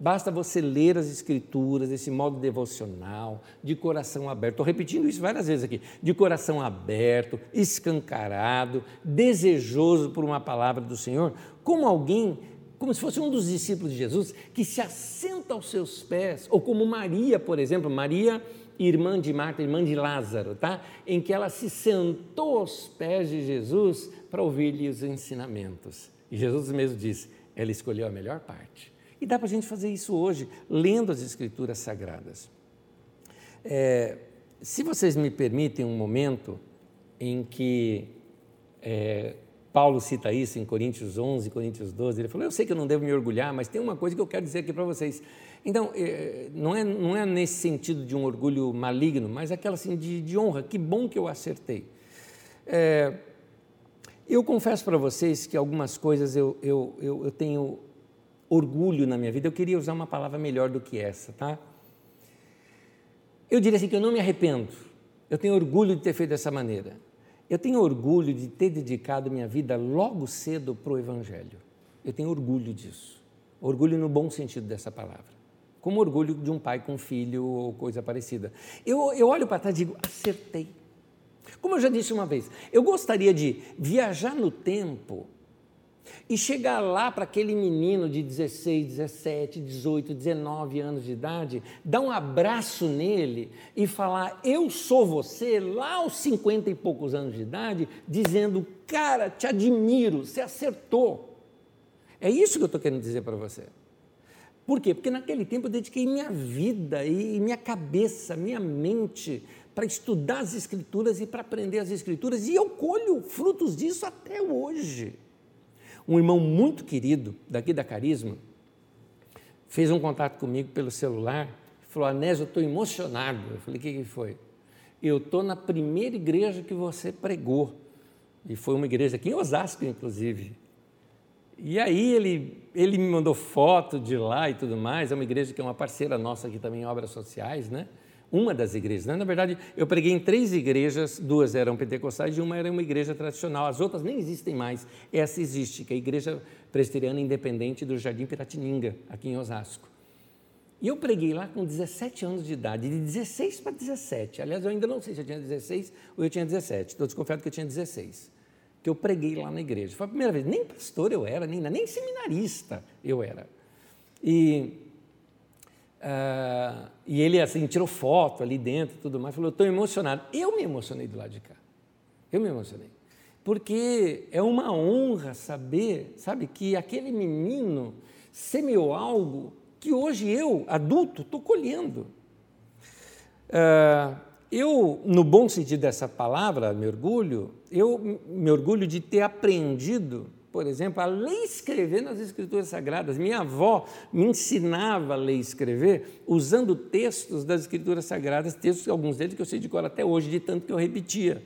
Basta você ler as Escrituras, esse modo devocional, de coração aberto. Estou repetindo isso várias vezes aqui. De coração aberto, escancarado, desejoso por uma palavra do Senhor, como alguém como se fosse um dos discípulos de Jesus que se assenta aos seus pés, ou como Maria, por exemplo, Maria, irmã de Marta, irmã de Lázaro, tá? Em que ela se sentou aos pés de Jesus para ouvir-lhe os ensinamentos. E Jesus mesmo disse: ela escolheu a melhor parte. E dá para a gente fazer isso hoje, lendo as Escrituras Sagradas. É, se vocês me permitem um momento em que é, Paulo cita isso em Coríntios 11, Coríntios 12, ele falou: Eu sei que eu não devo me orgulhar, mas tem uma coisa que eu quero dizer aqui para vocês. Então, é, não é, não é nesse sentido de um orgulho maligno, mas aquela assim de, de honra. Que bom que eu acertei. É, eu confesso para vocês que algumas coisas eu, eu, eu, eu tenho orgulho na minha vida. Eu queria usar uma palavra melhor do que essa, tá? Eu diria assim que eu não me arrependo. Eu tenho orgulho de ter feito dessa maneira. Eu tenho orgulho de ter dedicado minha vida logo cedo para o Evangelho. Eu tenho orgulho disso. Orgulho no bom sentido dessa palavra. Como orgulho de um pai com filho ou coisa parecida. Eu, eu olho para trás e digo, acertei. Como eu já disse uma vez, eu gostaria de viajar no tempo e chegar lá para aquele menino de 16, 17, 18, 19 anos de idade, dar um abraço nele e falar: Eu sou você, lá aos 50 e poucos anos de idade, dizendo: Cara, te admiro, você acertou. É isso que eu estou querendo dizer para você. Por quê? Porque naquele tempo eu dediquei minha vida e minha cabeça, minha mente para estudar as Escrituras e para aprender as Escrituras, e eu colho frutos disso até hoje um irmão muito querido daqui da Carisma fez um contato comigo pelo celular, falou: Anésio, eu estou emocionado. Eu falei: o que, que foi? Eu estou na primeira igreja que você pregou. E foi uma igreja aqui em Osasco, inclusive. E aí ele, ele me mandou foto de lá e tudo mais. É uma igreja que é uma parceira nossa aqui também em obras sociais, né? Uma das igrejas. Né? Na verdade, eu preguei em três igrejas, duas eram pentecostais e uma era uma igreja tradicional. As outras nem existem mais. Essa existe, que é a Igreja Presbiteriana Independente do Jardim Piratininga, aqui em Osasco. E eu preguei lá com 17 anos de idade, de 16 para 17. Aliás, eu ainda não sei se eu tinha 16 ou eu tinha 17. Estou desconfiado que eu tinha 16. Que eu preguei lá na igreja. Foi a primeira vez. Nem pastor eu era, nem, nem seminarista eu era. E Uh, e ele assim tirou foto ali dentro e tudo mais, falou: estou emocionado. Eu me emocionei do lado de cá. Eu me emocionei. Porque é uma honra saber, sabe, que aquele menino semeou algo que hoje eu, adulto, estou colhendo. Uh, eu, no bom sentido dessa palavra, me orgulho, eu me orgulho de ter aprendido por exemplo, a ler escrever nas Escrituras Sagradas. Minha avó me ensinava a ler e escrever usando textos das Escrituras Sagradas, textos, alguns deles que eu sei de cor até hoje, de tanto que eu repetia.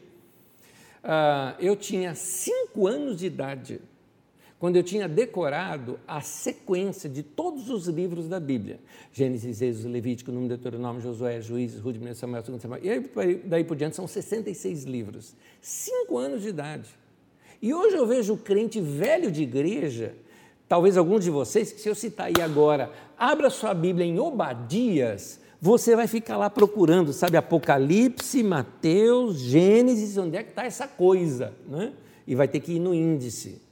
Ah, eu tinha cinco anos de idade quando eu tinha decorado a sequência de todos os livros da Bíblia. Gênesis, Êxodo, Levítico, Número, Deuteronômio, Josué, Juízes, Rude, Samuel, 2 Samuel. E aí, daí por diante são 66 livros. Cinco anos de idade. E hoje eu vejo crente velho de igreja, talvez alguns de vocês, que se eu citar aí agora, abra sua Bíblia em Obadias, você vai ficar lá procurando, sabe, Apocalipse, Mateus, Gênesis, onde é que está essa coisa, né? E vai ter que ir no índice.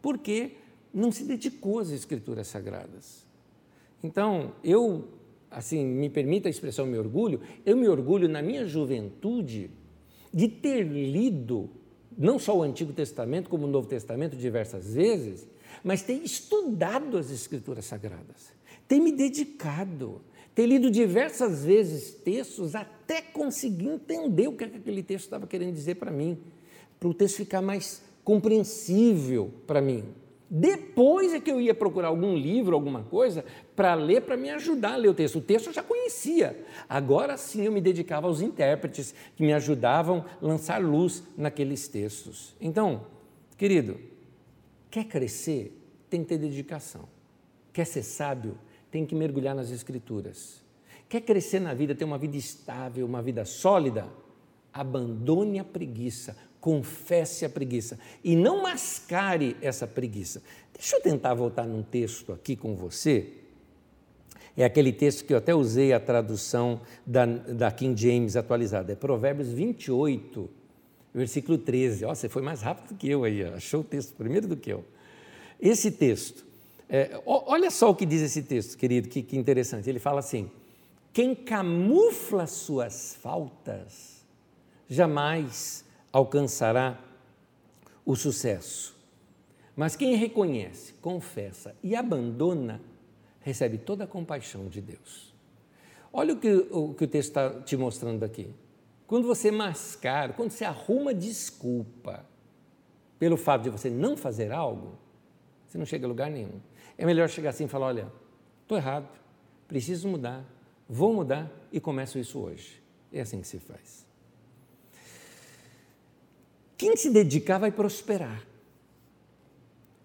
Por quê? Não se dedicou às Escrituras Sagradas. Então, eu, assim, me permita a expressão meu orgulho, eu me orgulho na minha juventude de ter lido não só o Antigo Testamento, como o Novo Testamento diversas vezes, mas tem estudado as Escrituras Sagradas, tem me dedicado, tem lido diversas vezes textos até conseguir entender o que, é que aquele texto estava querendo dizer para mim, para o texto ficar mais compreensível para mim. Depois é que eu ia procurar algum livro, alguma coisa, para ler, para me ajudar a ler o texto. O texto eu já conhecia. Agora sim eu me dedicava aos intérpretes que me ajudavam a lançar luz naqueles textos. Então, querido, quer crescer? Tem que ter dedicação. Quer ser sábio? Tem que mergulhar nas Escrituras. Quer crescer na vida, ter uma vida estável, uma vida sólida? Abandone a preguiça, confesse a preguiça e não mascare essa preguiça. Deixa eu tentar voltar num texto aqui com você. É aquele texto que eu até usei a tradução da, da King James atualizada. É Provérbios 28, versículo 13. Ó, você foi mais rápido que eu aí, achou o texto primeiro do que eu. Esse texto, É, olha só o que diz esse texto, querido, que, que interessante. Ele fala assim: quem camufla suas faltas jamais alcançará o sucesso. Mas quem reconhece, confessa e abandona, recebe toda a compaixão de Deus. Olha o que o, que o texto está te mostrando aqui. Quando você mascara, quando você arruma desculpa pelo fato de você não fazer algo, você não chega a lugar nenhum. É melhor chegar assim e falar: olha, estou errado, preciso mudar, vou mudar e começo isso hoje. É assim que se faz. Quem se dedicar vai prosperar.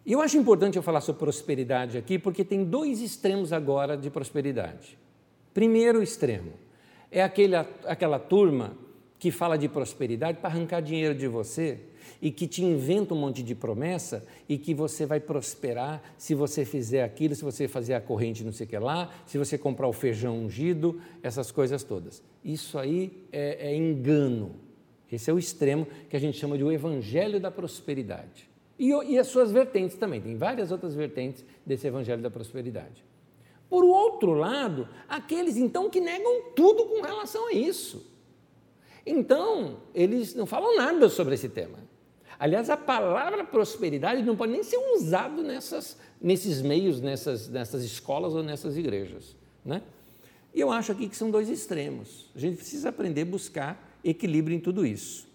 Eu acho importante eu falar sobre prosperidade aqui, porque tem dois extremos agora de prosperidade. Primeiro extremo é aquele, aquela turma que fala de prosperidade para arrancar dinheiro de você e que te inventa um monte de promessa e que você vai prosperar se você fizer aquilo, se você fazer a corrente não sei o que lá, se você comprar o feijão ungido, essas coisas todas. Isso aí é, é engano. Esse é o extremo que a gente chama de o evangelho da prosperidade. E, e as suas vertentes também, tem várias outras vertentes desse evangelho da prosperidade. Por outro lado, aqueles então que negam tudo com relação a isso. Então, eles não falam nada sobre esse tema. Aliás, a palavra prosperidade não pode nem ser usada nessas, nesses meios, nessas, nessas escolas ou nessas igrejas. Né? E eu acho aqui que são dois extremos. A gente precisa aprender a buscar equilíbrio em tudo isso.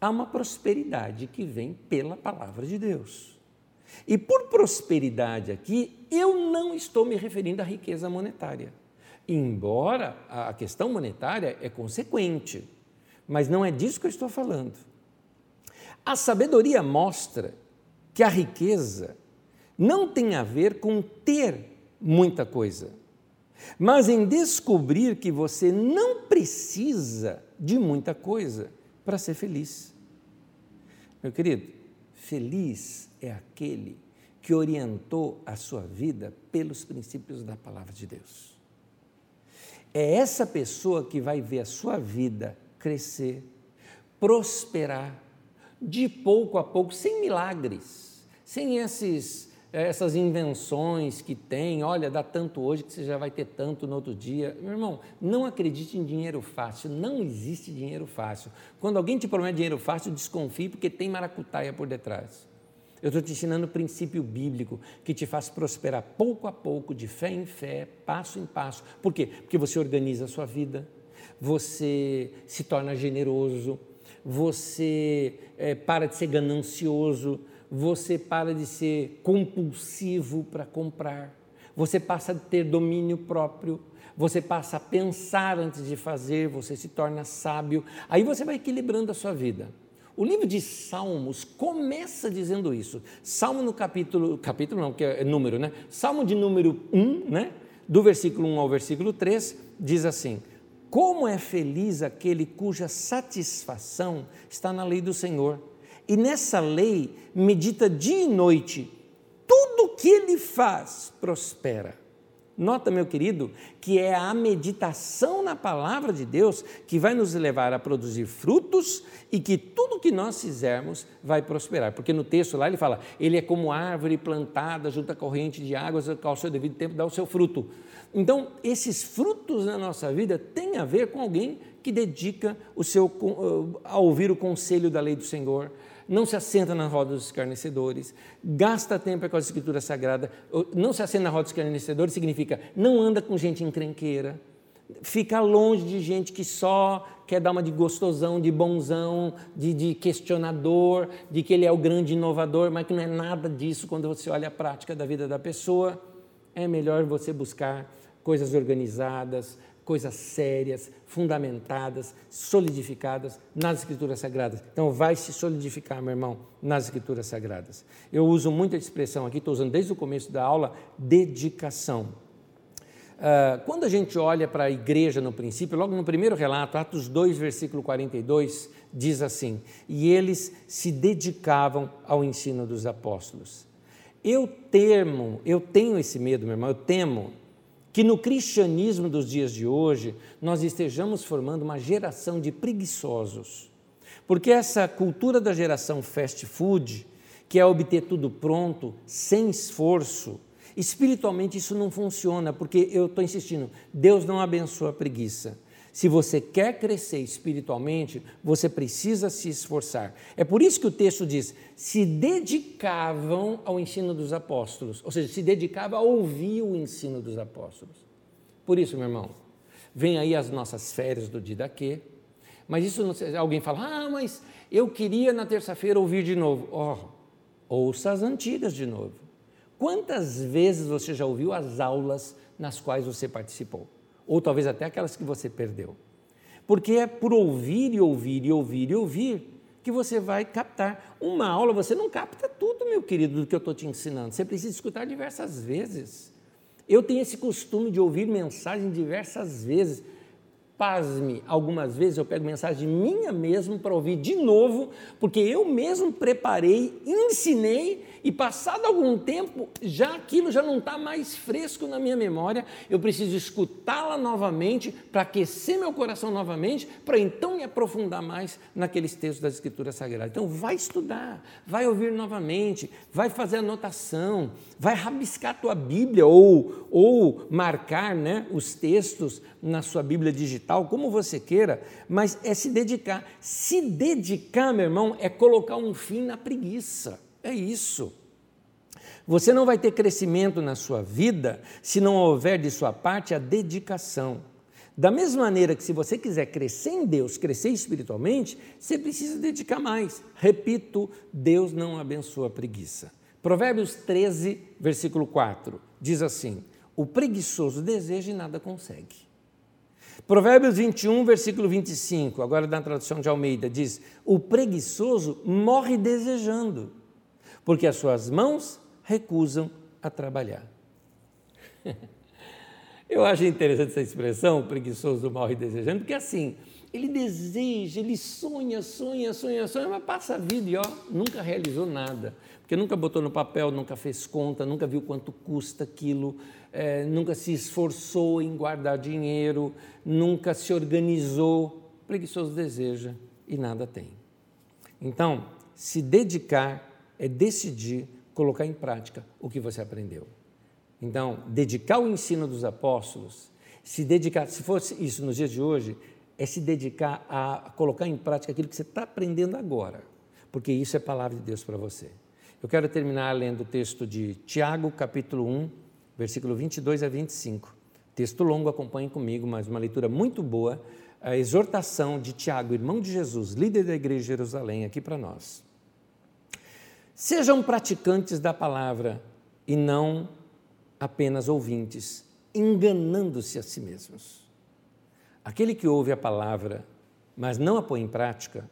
Há uma prosperidade que vem pela palavra de Deus. E por prosperidade aqui, eu não estou me referindo à riqueza monetária. Embora a questão monetária é consequente, mas não é disso que eu estou falando. A sabedoria mostra que a riqueza não tem a ver com ter muita coisa, mas em descobrir que você não precisa de muita coisa para ser feliz. Meu querido, feliz é aquele que orientou a sua vida pelos princípios da palavra de Deus. É essa pessoa que vai ver a sua vida crescer, prosperar, de pouco a pouco, sem milagres, sem esses, essas invenções que tem, olha, dá tanto hoje que você já vai ter tanto no outro dia. Meu irmão, não acredite em dinheiro fácil, não existe dinheiro fácil. Quando alguém te promete dinheiro fácil, desconfie porque tem maracutaia por detrás. Eu estou te ensinando o princípio bíblico que te faz prosperar pouco a pouco, de fé em fé, passo em passo. Por quê? Porque você organiza a sua vida, você se torna generoso, você é, para de ser ganancioso, você para de ser compulsivo para comprar, você passa a ter domínio próprio, você passa a pensar antes de fazer, você se torna sábio, aí você vai equilibrando a sua vida. O livro de Salmos começa dizendo isso. Salmo no capítulo, capítulo não, que é número, né? Salmo de número 1, né? Do versículo 1 ao versículo 3, diz assim: como é feliz aquele cuja satisfação está na lei do Senhor. E nessa lei medita dia e noite. Tudo que ele faz prospera. Nota, meu querido, que é a meditação na palavra de Deus que vai nos levar a produzir frutos e que tudo que nós fizermos vai prosperar. Porque no texto lá ele fala: ele é como árvore plantada junto à corrente de águas, ao seu devido tempo dá o seu fruto. Então, esses frutos na nossa vida têm a ver com alguém que dedica o seu, a ouvir o conselho da lei do Senhor, não se assenta na roda dos escarnecedores, gasta tempo com a escritura sagrada, não se assenta na roda dos escarnecedores significa não anda com gente encrenqueira, fica longe de gente que só quer dar uma de gostosão, de bonzão, de, de questionador, de que ele é o grande inovador, mas que não é nada disso quando você olha a prática da vida da pessoa. É melhor você buscar coisas organizadas, coisas sérias, fundamentadas, solidificadas nas Escrituras Sagradas. Então, vai se solidificar, meu irmão, nas Escrituras Sagradas. Eu uso muito a expressão aqui, estou usando desde o começo da aula, dedicação. Uh, quando a gente olha para a igreja no princípio, logo no primeiro relato, Atos 2, versículo 42, diz assim: E eles se dedicavam ao ensino dos apóstolos. Eu temo, eu tenho esse medo, meu irmão, eu temo que no cristianismo dos dias de hoje nós estejamos formando uma geração de preguiçosos. Porque essa cultura da geração fast food, que é obter tudo pronto, sem esforço, Espiritualmente isso não funciona, porque eu estou insistindo, Deus não abençoa a preguiça. Se você quer crescer espiritualmente, você precisa se esforçar. É por isso que o texto diz: se dedicavam ao ensino dos apóstolos, ou seja, se dedicavam a ouvir o ensino dos apóstolos. Por isso, meu irmão, vem aí as nossas férias do Didaquê, mas isso não alguém fala: "Ah, mas eu queria na terça-feira ouvir de novo". Ó, oh, ouça as antigas de novo. Quantas vezes você já ouviu as aulas nas quais você participou? Ou talvez até aquelas que você perdeu. Porque é por ouvir e ouvir e ouvir e ouvir que você vai captar. Uma aula você não capta tudo, meu querido, do que eu estou te ensinando. Você precisa escutar diversas vezes. Eu tenho esse costume de ouvir mensagem diversas vezes. Pasme, algumas vezes eu pego mensagem minha mesmo para ouvir de novo, porque eu mesmo preparei, ensinei e passado algum tempo, já aquilo já não está mais fresco na minha memória, eu preciso escutá-la novamente para aquecer meu coração novamente, para então me aprofundar mais naqueles textos das Escrituras Sagradas. Então, vai estudar, vai ouvir novamente, vai fazer anotação, vai rabiscar a tua Bíblia ou, ou marcar né, os textos na sua Bíblia digital, como você queira, mas é se dedicar. Se dedicar, meu irmão, é colocar um fim na preguiça. É isso. Você não vai ter crescimento na sua vida se não houver de sua parte a dedicação. Da mesma maneira que se você quiser crescer em Deus, crescer espiritualmente, você precisa dedicar mais. Repito, Deus não abençoa a preguiça. Provérbios 13, versículo 4, diz assim: O preguiçoso deseja e nada consegue. Provérbios 21, versículo 25, agora na tradução de Almeida, diz: O preguiçoso morre desejando, porque as suas mãos recusam a trabalhar. Eu acho interessante essa expressão, o preguiçoso morre desejando, porque assim, ele deseja, ele sonha, sonha, sonha, sonha, mas passa a vida e ó, nunca realizou nada. Porque nunca botou no papel, nunca fez conta, nunca viu quanto custa aquilo, é, nunca se esforçou em guardar dinheiro, nunca se organizou. Preguiçoso deseja e nada tem. Então, se dedicar é decidir colocar em prática o que você aprendeu. Então, dedicar o ensino dos apóstolos, se dedicar, se fosse isso nos dias de hoje, é se dedicar a colocar em prática aquilo que você está aprendendo agora, porque isso é palavra de Deus para você. Eu quero terminar lendo o texto de Tiago, capítulo 1, versículo 22 a 25. Texto longo, acompanhe comigo, mas uma leitura muito boa, a exortação de Tiago, irmão de Jesus, líder da igreja de Jerusalém, aqui para nós. Sejam praticantes da palavra e não apenas ouvintes, enganando-se a si mesmos. Aquele que ouve a palavra, mas não a põe em prática,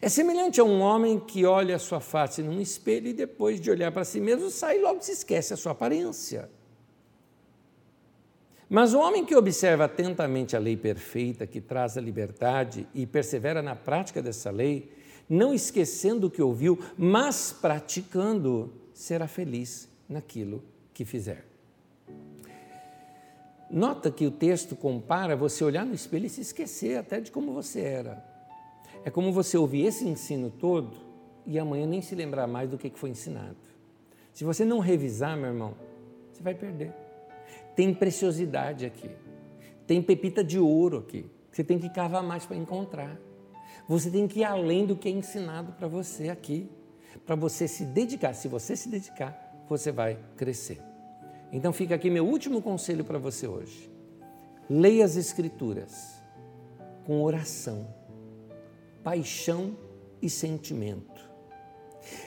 é semelhante a um homem que olha a sua face num espelho e depois de olhar para si mesmo sai e logo se esquece a sua aparência. Mas o homem que observa atentamente a lei perfeita que traz a liberdade e persevera na prática dessa lei, não esquecendo o que ouviu, mas praticando, será feliz naquilo que fizer. Nota que o texto compara você olhar no espelho e se esquecer até de como você era. É como você ouvir esse ensino todo e amanhã nem se lembrar mais do que foi ensinado. Se você não revisar, meu irmão, você vai perder. Tem preciosidade aqui, tem pepita de ouro aqui. Você tem que cavar mais para encontrar. Você tem que ir além do que é ensinado para você aqui, para você se dedicar. Se você se dedicar, você vai crescer. Então fica aqui meu último conselho para você hoje. Leia as Escrituras com oração, paixão e sentimento.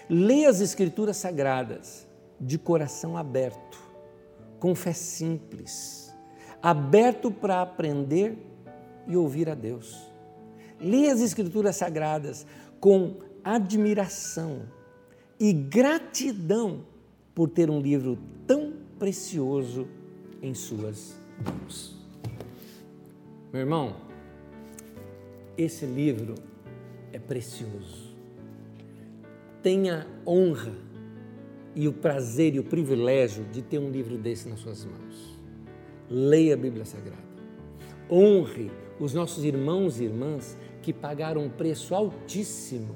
Leia as Escrituras sagradas de coração aberto, com fé simples, aberto para aprender e ouvir a Deus. Leia as Escrituras Sagradas com admiração e gratidão por ter um livro tão precioso em suas mãos. Meu irmão, esse livro é precioso. Tenha honra e o prazer e o privilégio de ter um livro desse nas suas mãos. Leia a Bíblia Sagrada. Honre os nossos irmãos e irmãs que pagaram um preço altíssimo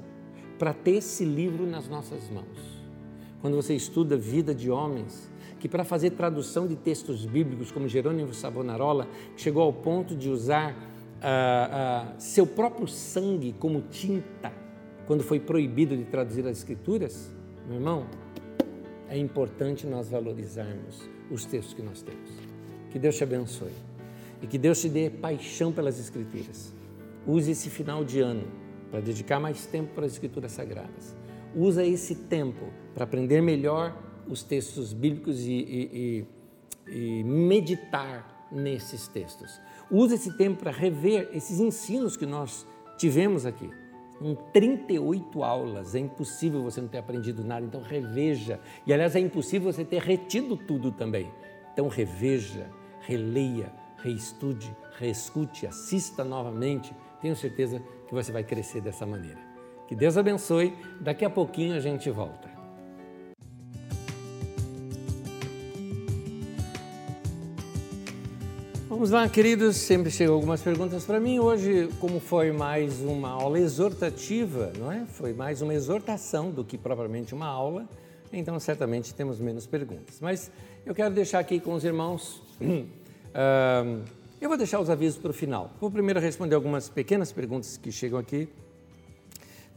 para ter esse livro nas nossas mãos. quando você estuda vida de homens, que para fazer tradução de textos bíblicos, como Jerônimo Savonarola, chegou ao ponto de usar ah, ah, seu próprio sangue como tinta, quando foi proibido de traduzir as Escrituras, meu irmão, é importante nós valorizarmos os textos que nós temos. Que Deus te abençoe e que Deus te dê paixão pelas Escrituras. Use esse final de ano para dedicar mais tempo para as Escrituras Sagradas. Usa esse tempo para aprender melhor os textos bíblicos e, e, e, e meditar nesses textos. Use esse tempo para rever esses ensinos que nós tivemos aqui. Em 38 aulas, é impossível você não ter aprendido nada, então reveja. E aliás, é impossível você ter retido tudo também. Então reveja, releia, reestude, reescute, assista novamente. Tenho certeza que você vai crescer dessa maneira. Que Deus abençoe. Daqui a pouquinho a gente volta. Vamos lá, queridos. Sempre chegam algumas perguntas para mim. Hoje, como foi mais uma aula exortativa, não é? Foi mais uma exortação do que propriamente uma aula. Então, certamente temos menos perguntas. Mas eu quero deixar aqui com os irmãos. Uh, eu vou deixar os avisos para o final. Vou primeiro responder algumas pequenas perguntas que chegam aqui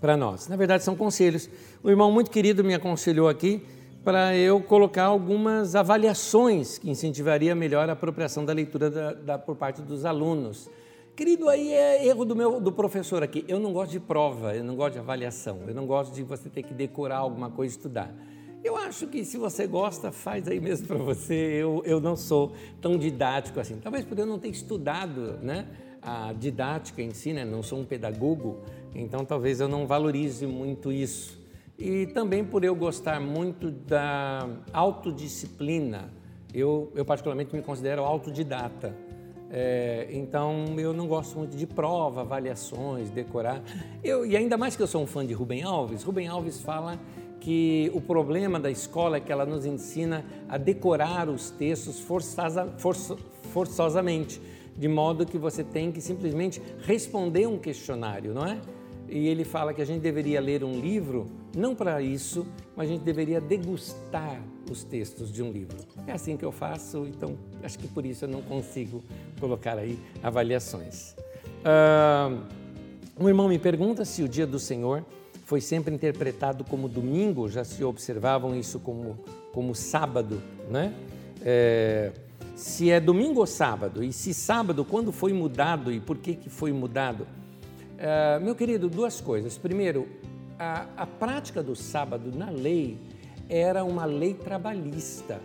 para nós. Na verdade, são conselhos. O irmão muito querido me aconselhou aqui para eu colocar algumas avaliações que incentivaria melhor a apropriação da leitura da, da, por parte dos alunos. Querido, aí é erro do meu do professor aqui. Eu não gosto de prova, eu não gosto de avaliação, eu não gosto de você ter que decorar alguma coisa e estudar. Eu acho que se você gosta, faz aí mesmo para você. Eu, eu não sou tão didático assim. Talvez por eu não ter estudado né, a didática em si, né, não sou um pedagogo, então talvez eu não valorize muito isso e também por eu gostar muito da autodisciplina. Eu, eu particularmente me considero autodidata. É, então eu não gosto muito de prova, avaliações, decorar. Eu, e ainda mais que eu sou um fã de Rubem Alves, Rubem Alves fala que o problema da escola é que ela nos ensina a decorar os textos forçosa, forço, forçosamente, de modo que você tem que simplesmente responder um questionário, não é? E ele fala que a gente deveria ler um livro, não para isso, mas a gente deveria degustar os textos de um livro. É assim que eu faço, então acho que por isso eu não consigo colocar aí avaliações. Uh, um irmão me pergunta se o dia do Senhor foi sempre interpretado como domingo, já se observavam isso como, como sábado, né? É, se é domingo ou sábado, e se sábado, quando foi mudado e por que, que foi mudado? Uh, meu querido, duas coisas. Primeiro, a, a prática do sábado na lei era uma lei trabalhista.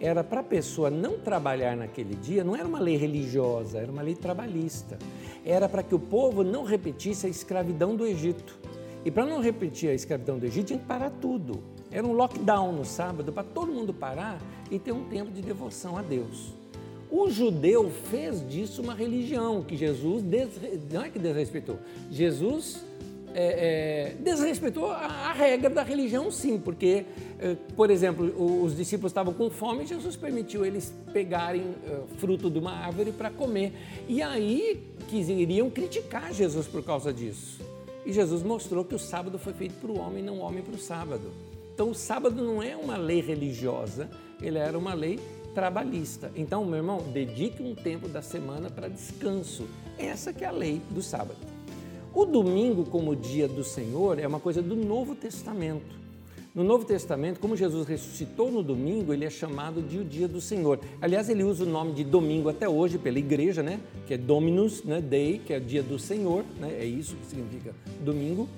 Era para a pessoa não trabalhar naquele dia, não era uma lei religiosa, era uma lei trabalhista. Era para que o povo não repetisse a escravidão do Egito. E para não repetir a escravidão do Egito, tinha que parar tudo. Era um lockdown no sábado para todo mundo parar e ter um tempo de devoção a Deus. O judeu fez disso uma religião que Jesus desre... não é que desrespeitou, Jesus é, é, desrespeitou a, a, regra da religião, sim, porque, é, por exemplo, os discípulos estavam com fome, Jesus permitiu eles pegarem é, fruto de uma árvore para comer. E aí iriam criticar Jesus por causa disso. E Jesus mostrou que o sábado foi feito para o homem, não o homem para o sábado. Então, o sábado não é uma lei religiosa, ele era uma lei trabalhista. Então, meu irmão, dedique um tempo da semana para descanso. Essa que é a lei do sábado. O domingo como dia do Senhor é uma coisa do Novo Testamento. No Novo Testamento, como Jesus ressuscitou no domingo, ele é chamado de o dia do Senhor. Aliás, ele usa o nome de domingo até hoje pela igreja, né? Que é Dominus né? Dei, que é o dia do Senhor, né? É isso que significa domingo.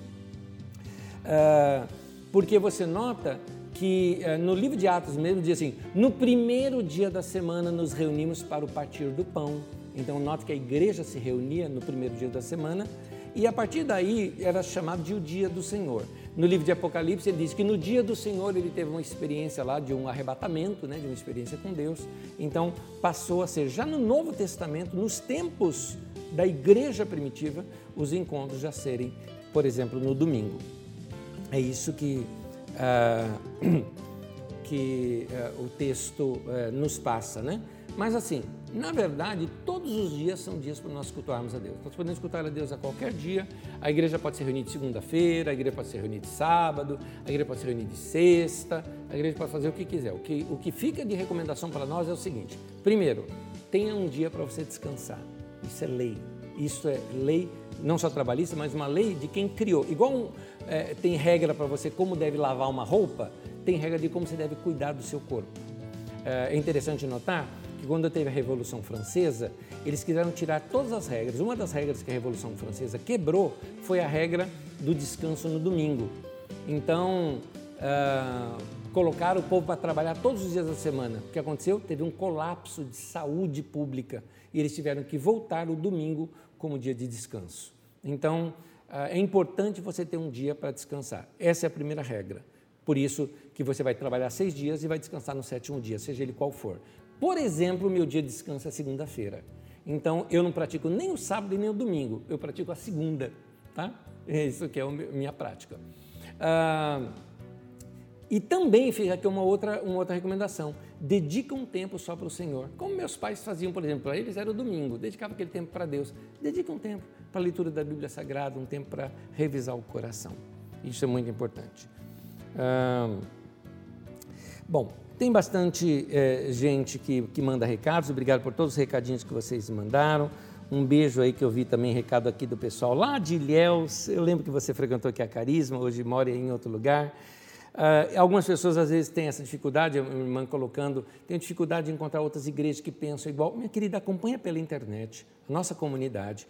Uh, porque você nota que eh, no livro de Atos mesmo diz assim: no primeiro dia da semana nos reunimos para o partir do pão. Então, note que a igreja se reunia no primeiro dia da semana e a partir daí era chamado de o dia do Senhor. No livro de Apocalipse ele diz que no dia do Senhor ele teve uma experiência lá de um arrebatamento, né, de uma experiência com Deus. Então passou a ser já no Novo Testamento, nos tempos da igreja primitiva, os encontros já serem, por exemplo, no domingo. É isso que uh, que uh, o texto uh, nos passa, né? Mas assim, Na verdade, todos os dias são dias para nós cultuarmos a Deus. Nós podemos cultuar a Deus a qualquer dia. A igreja pode se reunir de segunda-feira, a igreja pode se reunir de sábado, a igreja pode se reunir de sexta, a igreja pode fazer o que quiser. O que, o que fica de recomendação para nós é o seguinte: primeiro, tenha um dia para você descansar. Isso é lei. Isso é lei, não só trabalhista, mas uma lei de quem criou. Igual um, é, tem regra para você como deve lavar uma roupa, tem regra de como você deve cuidar do seu corpo. É, é interessante notar que quando teve a Revolução Francesa, eles quiseram tirar todas as regras. Uma das regras que a Revolução Francesa quebrou foi a regra do descanso no domingo. Então, uh, colocaram o povo para trabalhar todos os dias da semana. O que aconteceu? Teve um colapso de saúde pública e eles tiveram que voltar o domingo como dia de descanso. Então, é importante você ter um dia para descansar. Essa é a primeira regra. Por isso que você vai trabalhar seis dias e vai descansar no sétimo dia, seja ele qual for. Por exemplo, meu dia de descanso é segunda-feira. Então, eu não pratico nem o sábado e nem o domingo, eu pratico a segunda, tá? Isso que é a minha prática. Ah, e também fica aqui uma outra, uma outra recomendação. Dedica um tempo só para o Senhor. Como meus pais faziam, por exemplo, para eles era o domingo, dedicava aquele tempo para Deus. Dedica um tempo para a leitura da Bíblia Sagrada, um tempo para revisar o coração. Isso é muito importante. Bom, tem bastante é, gente que, que manda recados, obrigado por todos os recadinhos que vocês mandaram. Um beijo aí que eu vi também, recado aqui do pessoal lá de Ilhéus. Eu lembro que você frequentou aqui a Carisma, hoje mora em outro lugar. Uh, algumas pessoas às vezes têm essa dificuldade, a minha irmã colocando, tem dificuldade de encontrar outras igrejas que pensam igual. Minha querida, acompanha pela internet, nossa comunidade.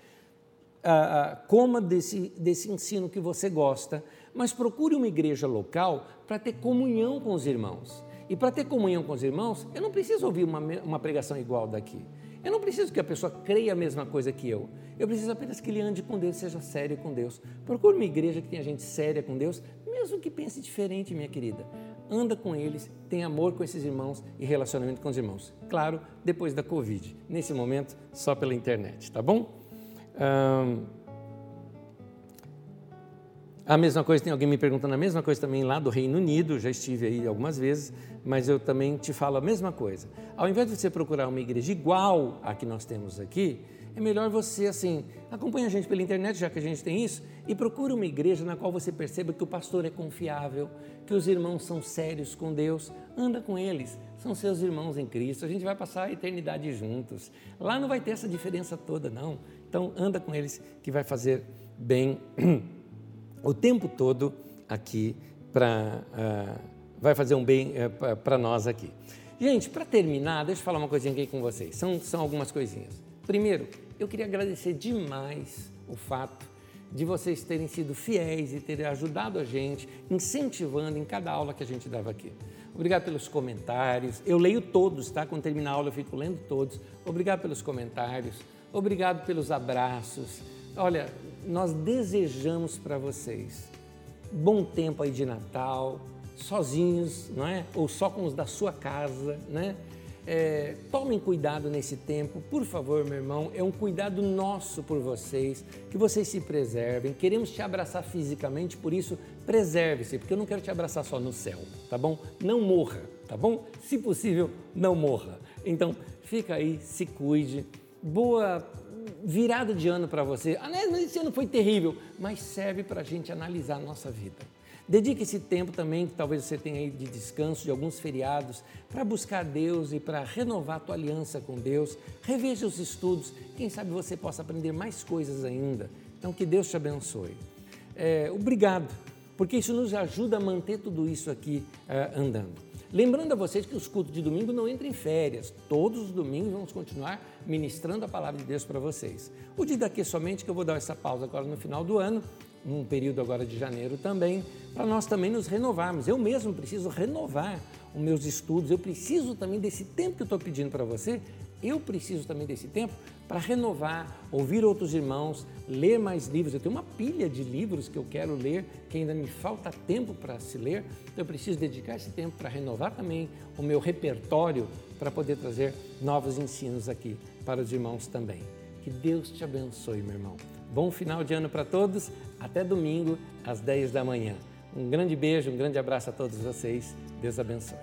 Uh, coma desse, desse ensino que você gosta, mas procure uma igreja local para ter comunhão com os irmãos. E para ter comunhão com os irmãos, eu não preciso ouvir uma, uma pregação igual daqui. Eu não preciso que a pessoa creia a mesma coisa que eu. Eu preciso apenas que ele ande com Deus, seja sério com Deus. Procure uma igreja que tenha gente séria com Deus, mesmo que pense diferente, minha querida. Anda com eles, tem amor com esses irmãos e relacionamento com os irmãos. Claro, depois da Covid. Nesse momento, só pela internet, tá bom? A mesma coisa, tem alguém me perguntando a mesma coisa também lá do Reino Unido, já estive aí algumas vezes, mas eu também te falo a mesma coisa. Ao invés de você procurar uma igreja igual a que nós temos aqui, é melhor você, assim, acompanhe a gente pela internet, já que a gente tem isso, e procure uma igreja na qual você perceba que o pastor é confiável, que os irmãos são sérios com Deus, anda com eles, são seus irmãos em Cristo, a gente vai passar a eternidade juntos. Lá não vai ter essa diferença toda, não. Então, anda com eles que vai fazer bem o tempo todo aqui para uh, ah, vai fazer um bem uh, eh, para nós aqui. Gente, para terminar, deixa eu falar uma coisinha aqui com vocês. São, são algumas coisinhas. Primeiro, eu queria agradecer demais o fato de vocês terem sido fiéis e terem ajudado a gente, incentivando em cada aula que a gente dava aqui. Obrigado pelos comentários. Eu leio todos, tá? Quando terminar a aula eu fico lendo todos. Obrigado pelos comentários. Obrigado pelos abraços. Olha, nós desejamos para vocês bom tempo aí de Natal, sozinhos, não é? Ou só com os da sua casa, né? É, tomem cuidado nesse tempo, por favor, meu irmão. É um cuidado nosso por vocês, que vocês se preservem. Queremos te abraçar fisicamente, por isso, preserve-se, porque eu não quero te abraçar só no céu, tá bom? Não morra, tá bom? Se possível, não morra. Então, fica aí, se cuide. Boa virada de ano para você. Ah, mas esse ano foi terrível, mas serve para a gente analisar a nossa vida. Dedique esse tempo também, que talvez você tenha aí de descanso, de alguns feriados, para buscar Deus e para renovar a tua aliança com Deus. Reveja os estudos, quem sabe você possa aprender mais coisas ainda. Então, que Deus te abençoe. É, obrigado, porque isso nos ajuda a manter tudo isso aqui é, andando. Lembrando a vocês que os cultos de domingo não entram em férias. Todos os domingos vamos continuar ministrando a palavra de Deus para vocês. O dia daqui é somente que eu vou dar essa pausa agora no final do ano, um período agora de janeiro também, para nós também nos renovarmos. Eu mesmo preciso renovar os meus estudos, eu preciso também desse tempo que eu estou pedindo para você, eu preciso também desse tempo para renovar, ouvir outros irmãos, ler mais livros. Eu tenho uma pilha de livros que eu quero ler, que ainda me falta tempo para se ler, então eu preciso dedicar esse tempo para renovar também o meu repertório para poder trazer novos ensinos aqui para os irmãos também. Que Deus te abençoe, meu irmão. Bom final de ano para todos. Até domingo, às 10 da manhã. Um grande beijo, um grande abraço a todos vocês. Deus abençoe.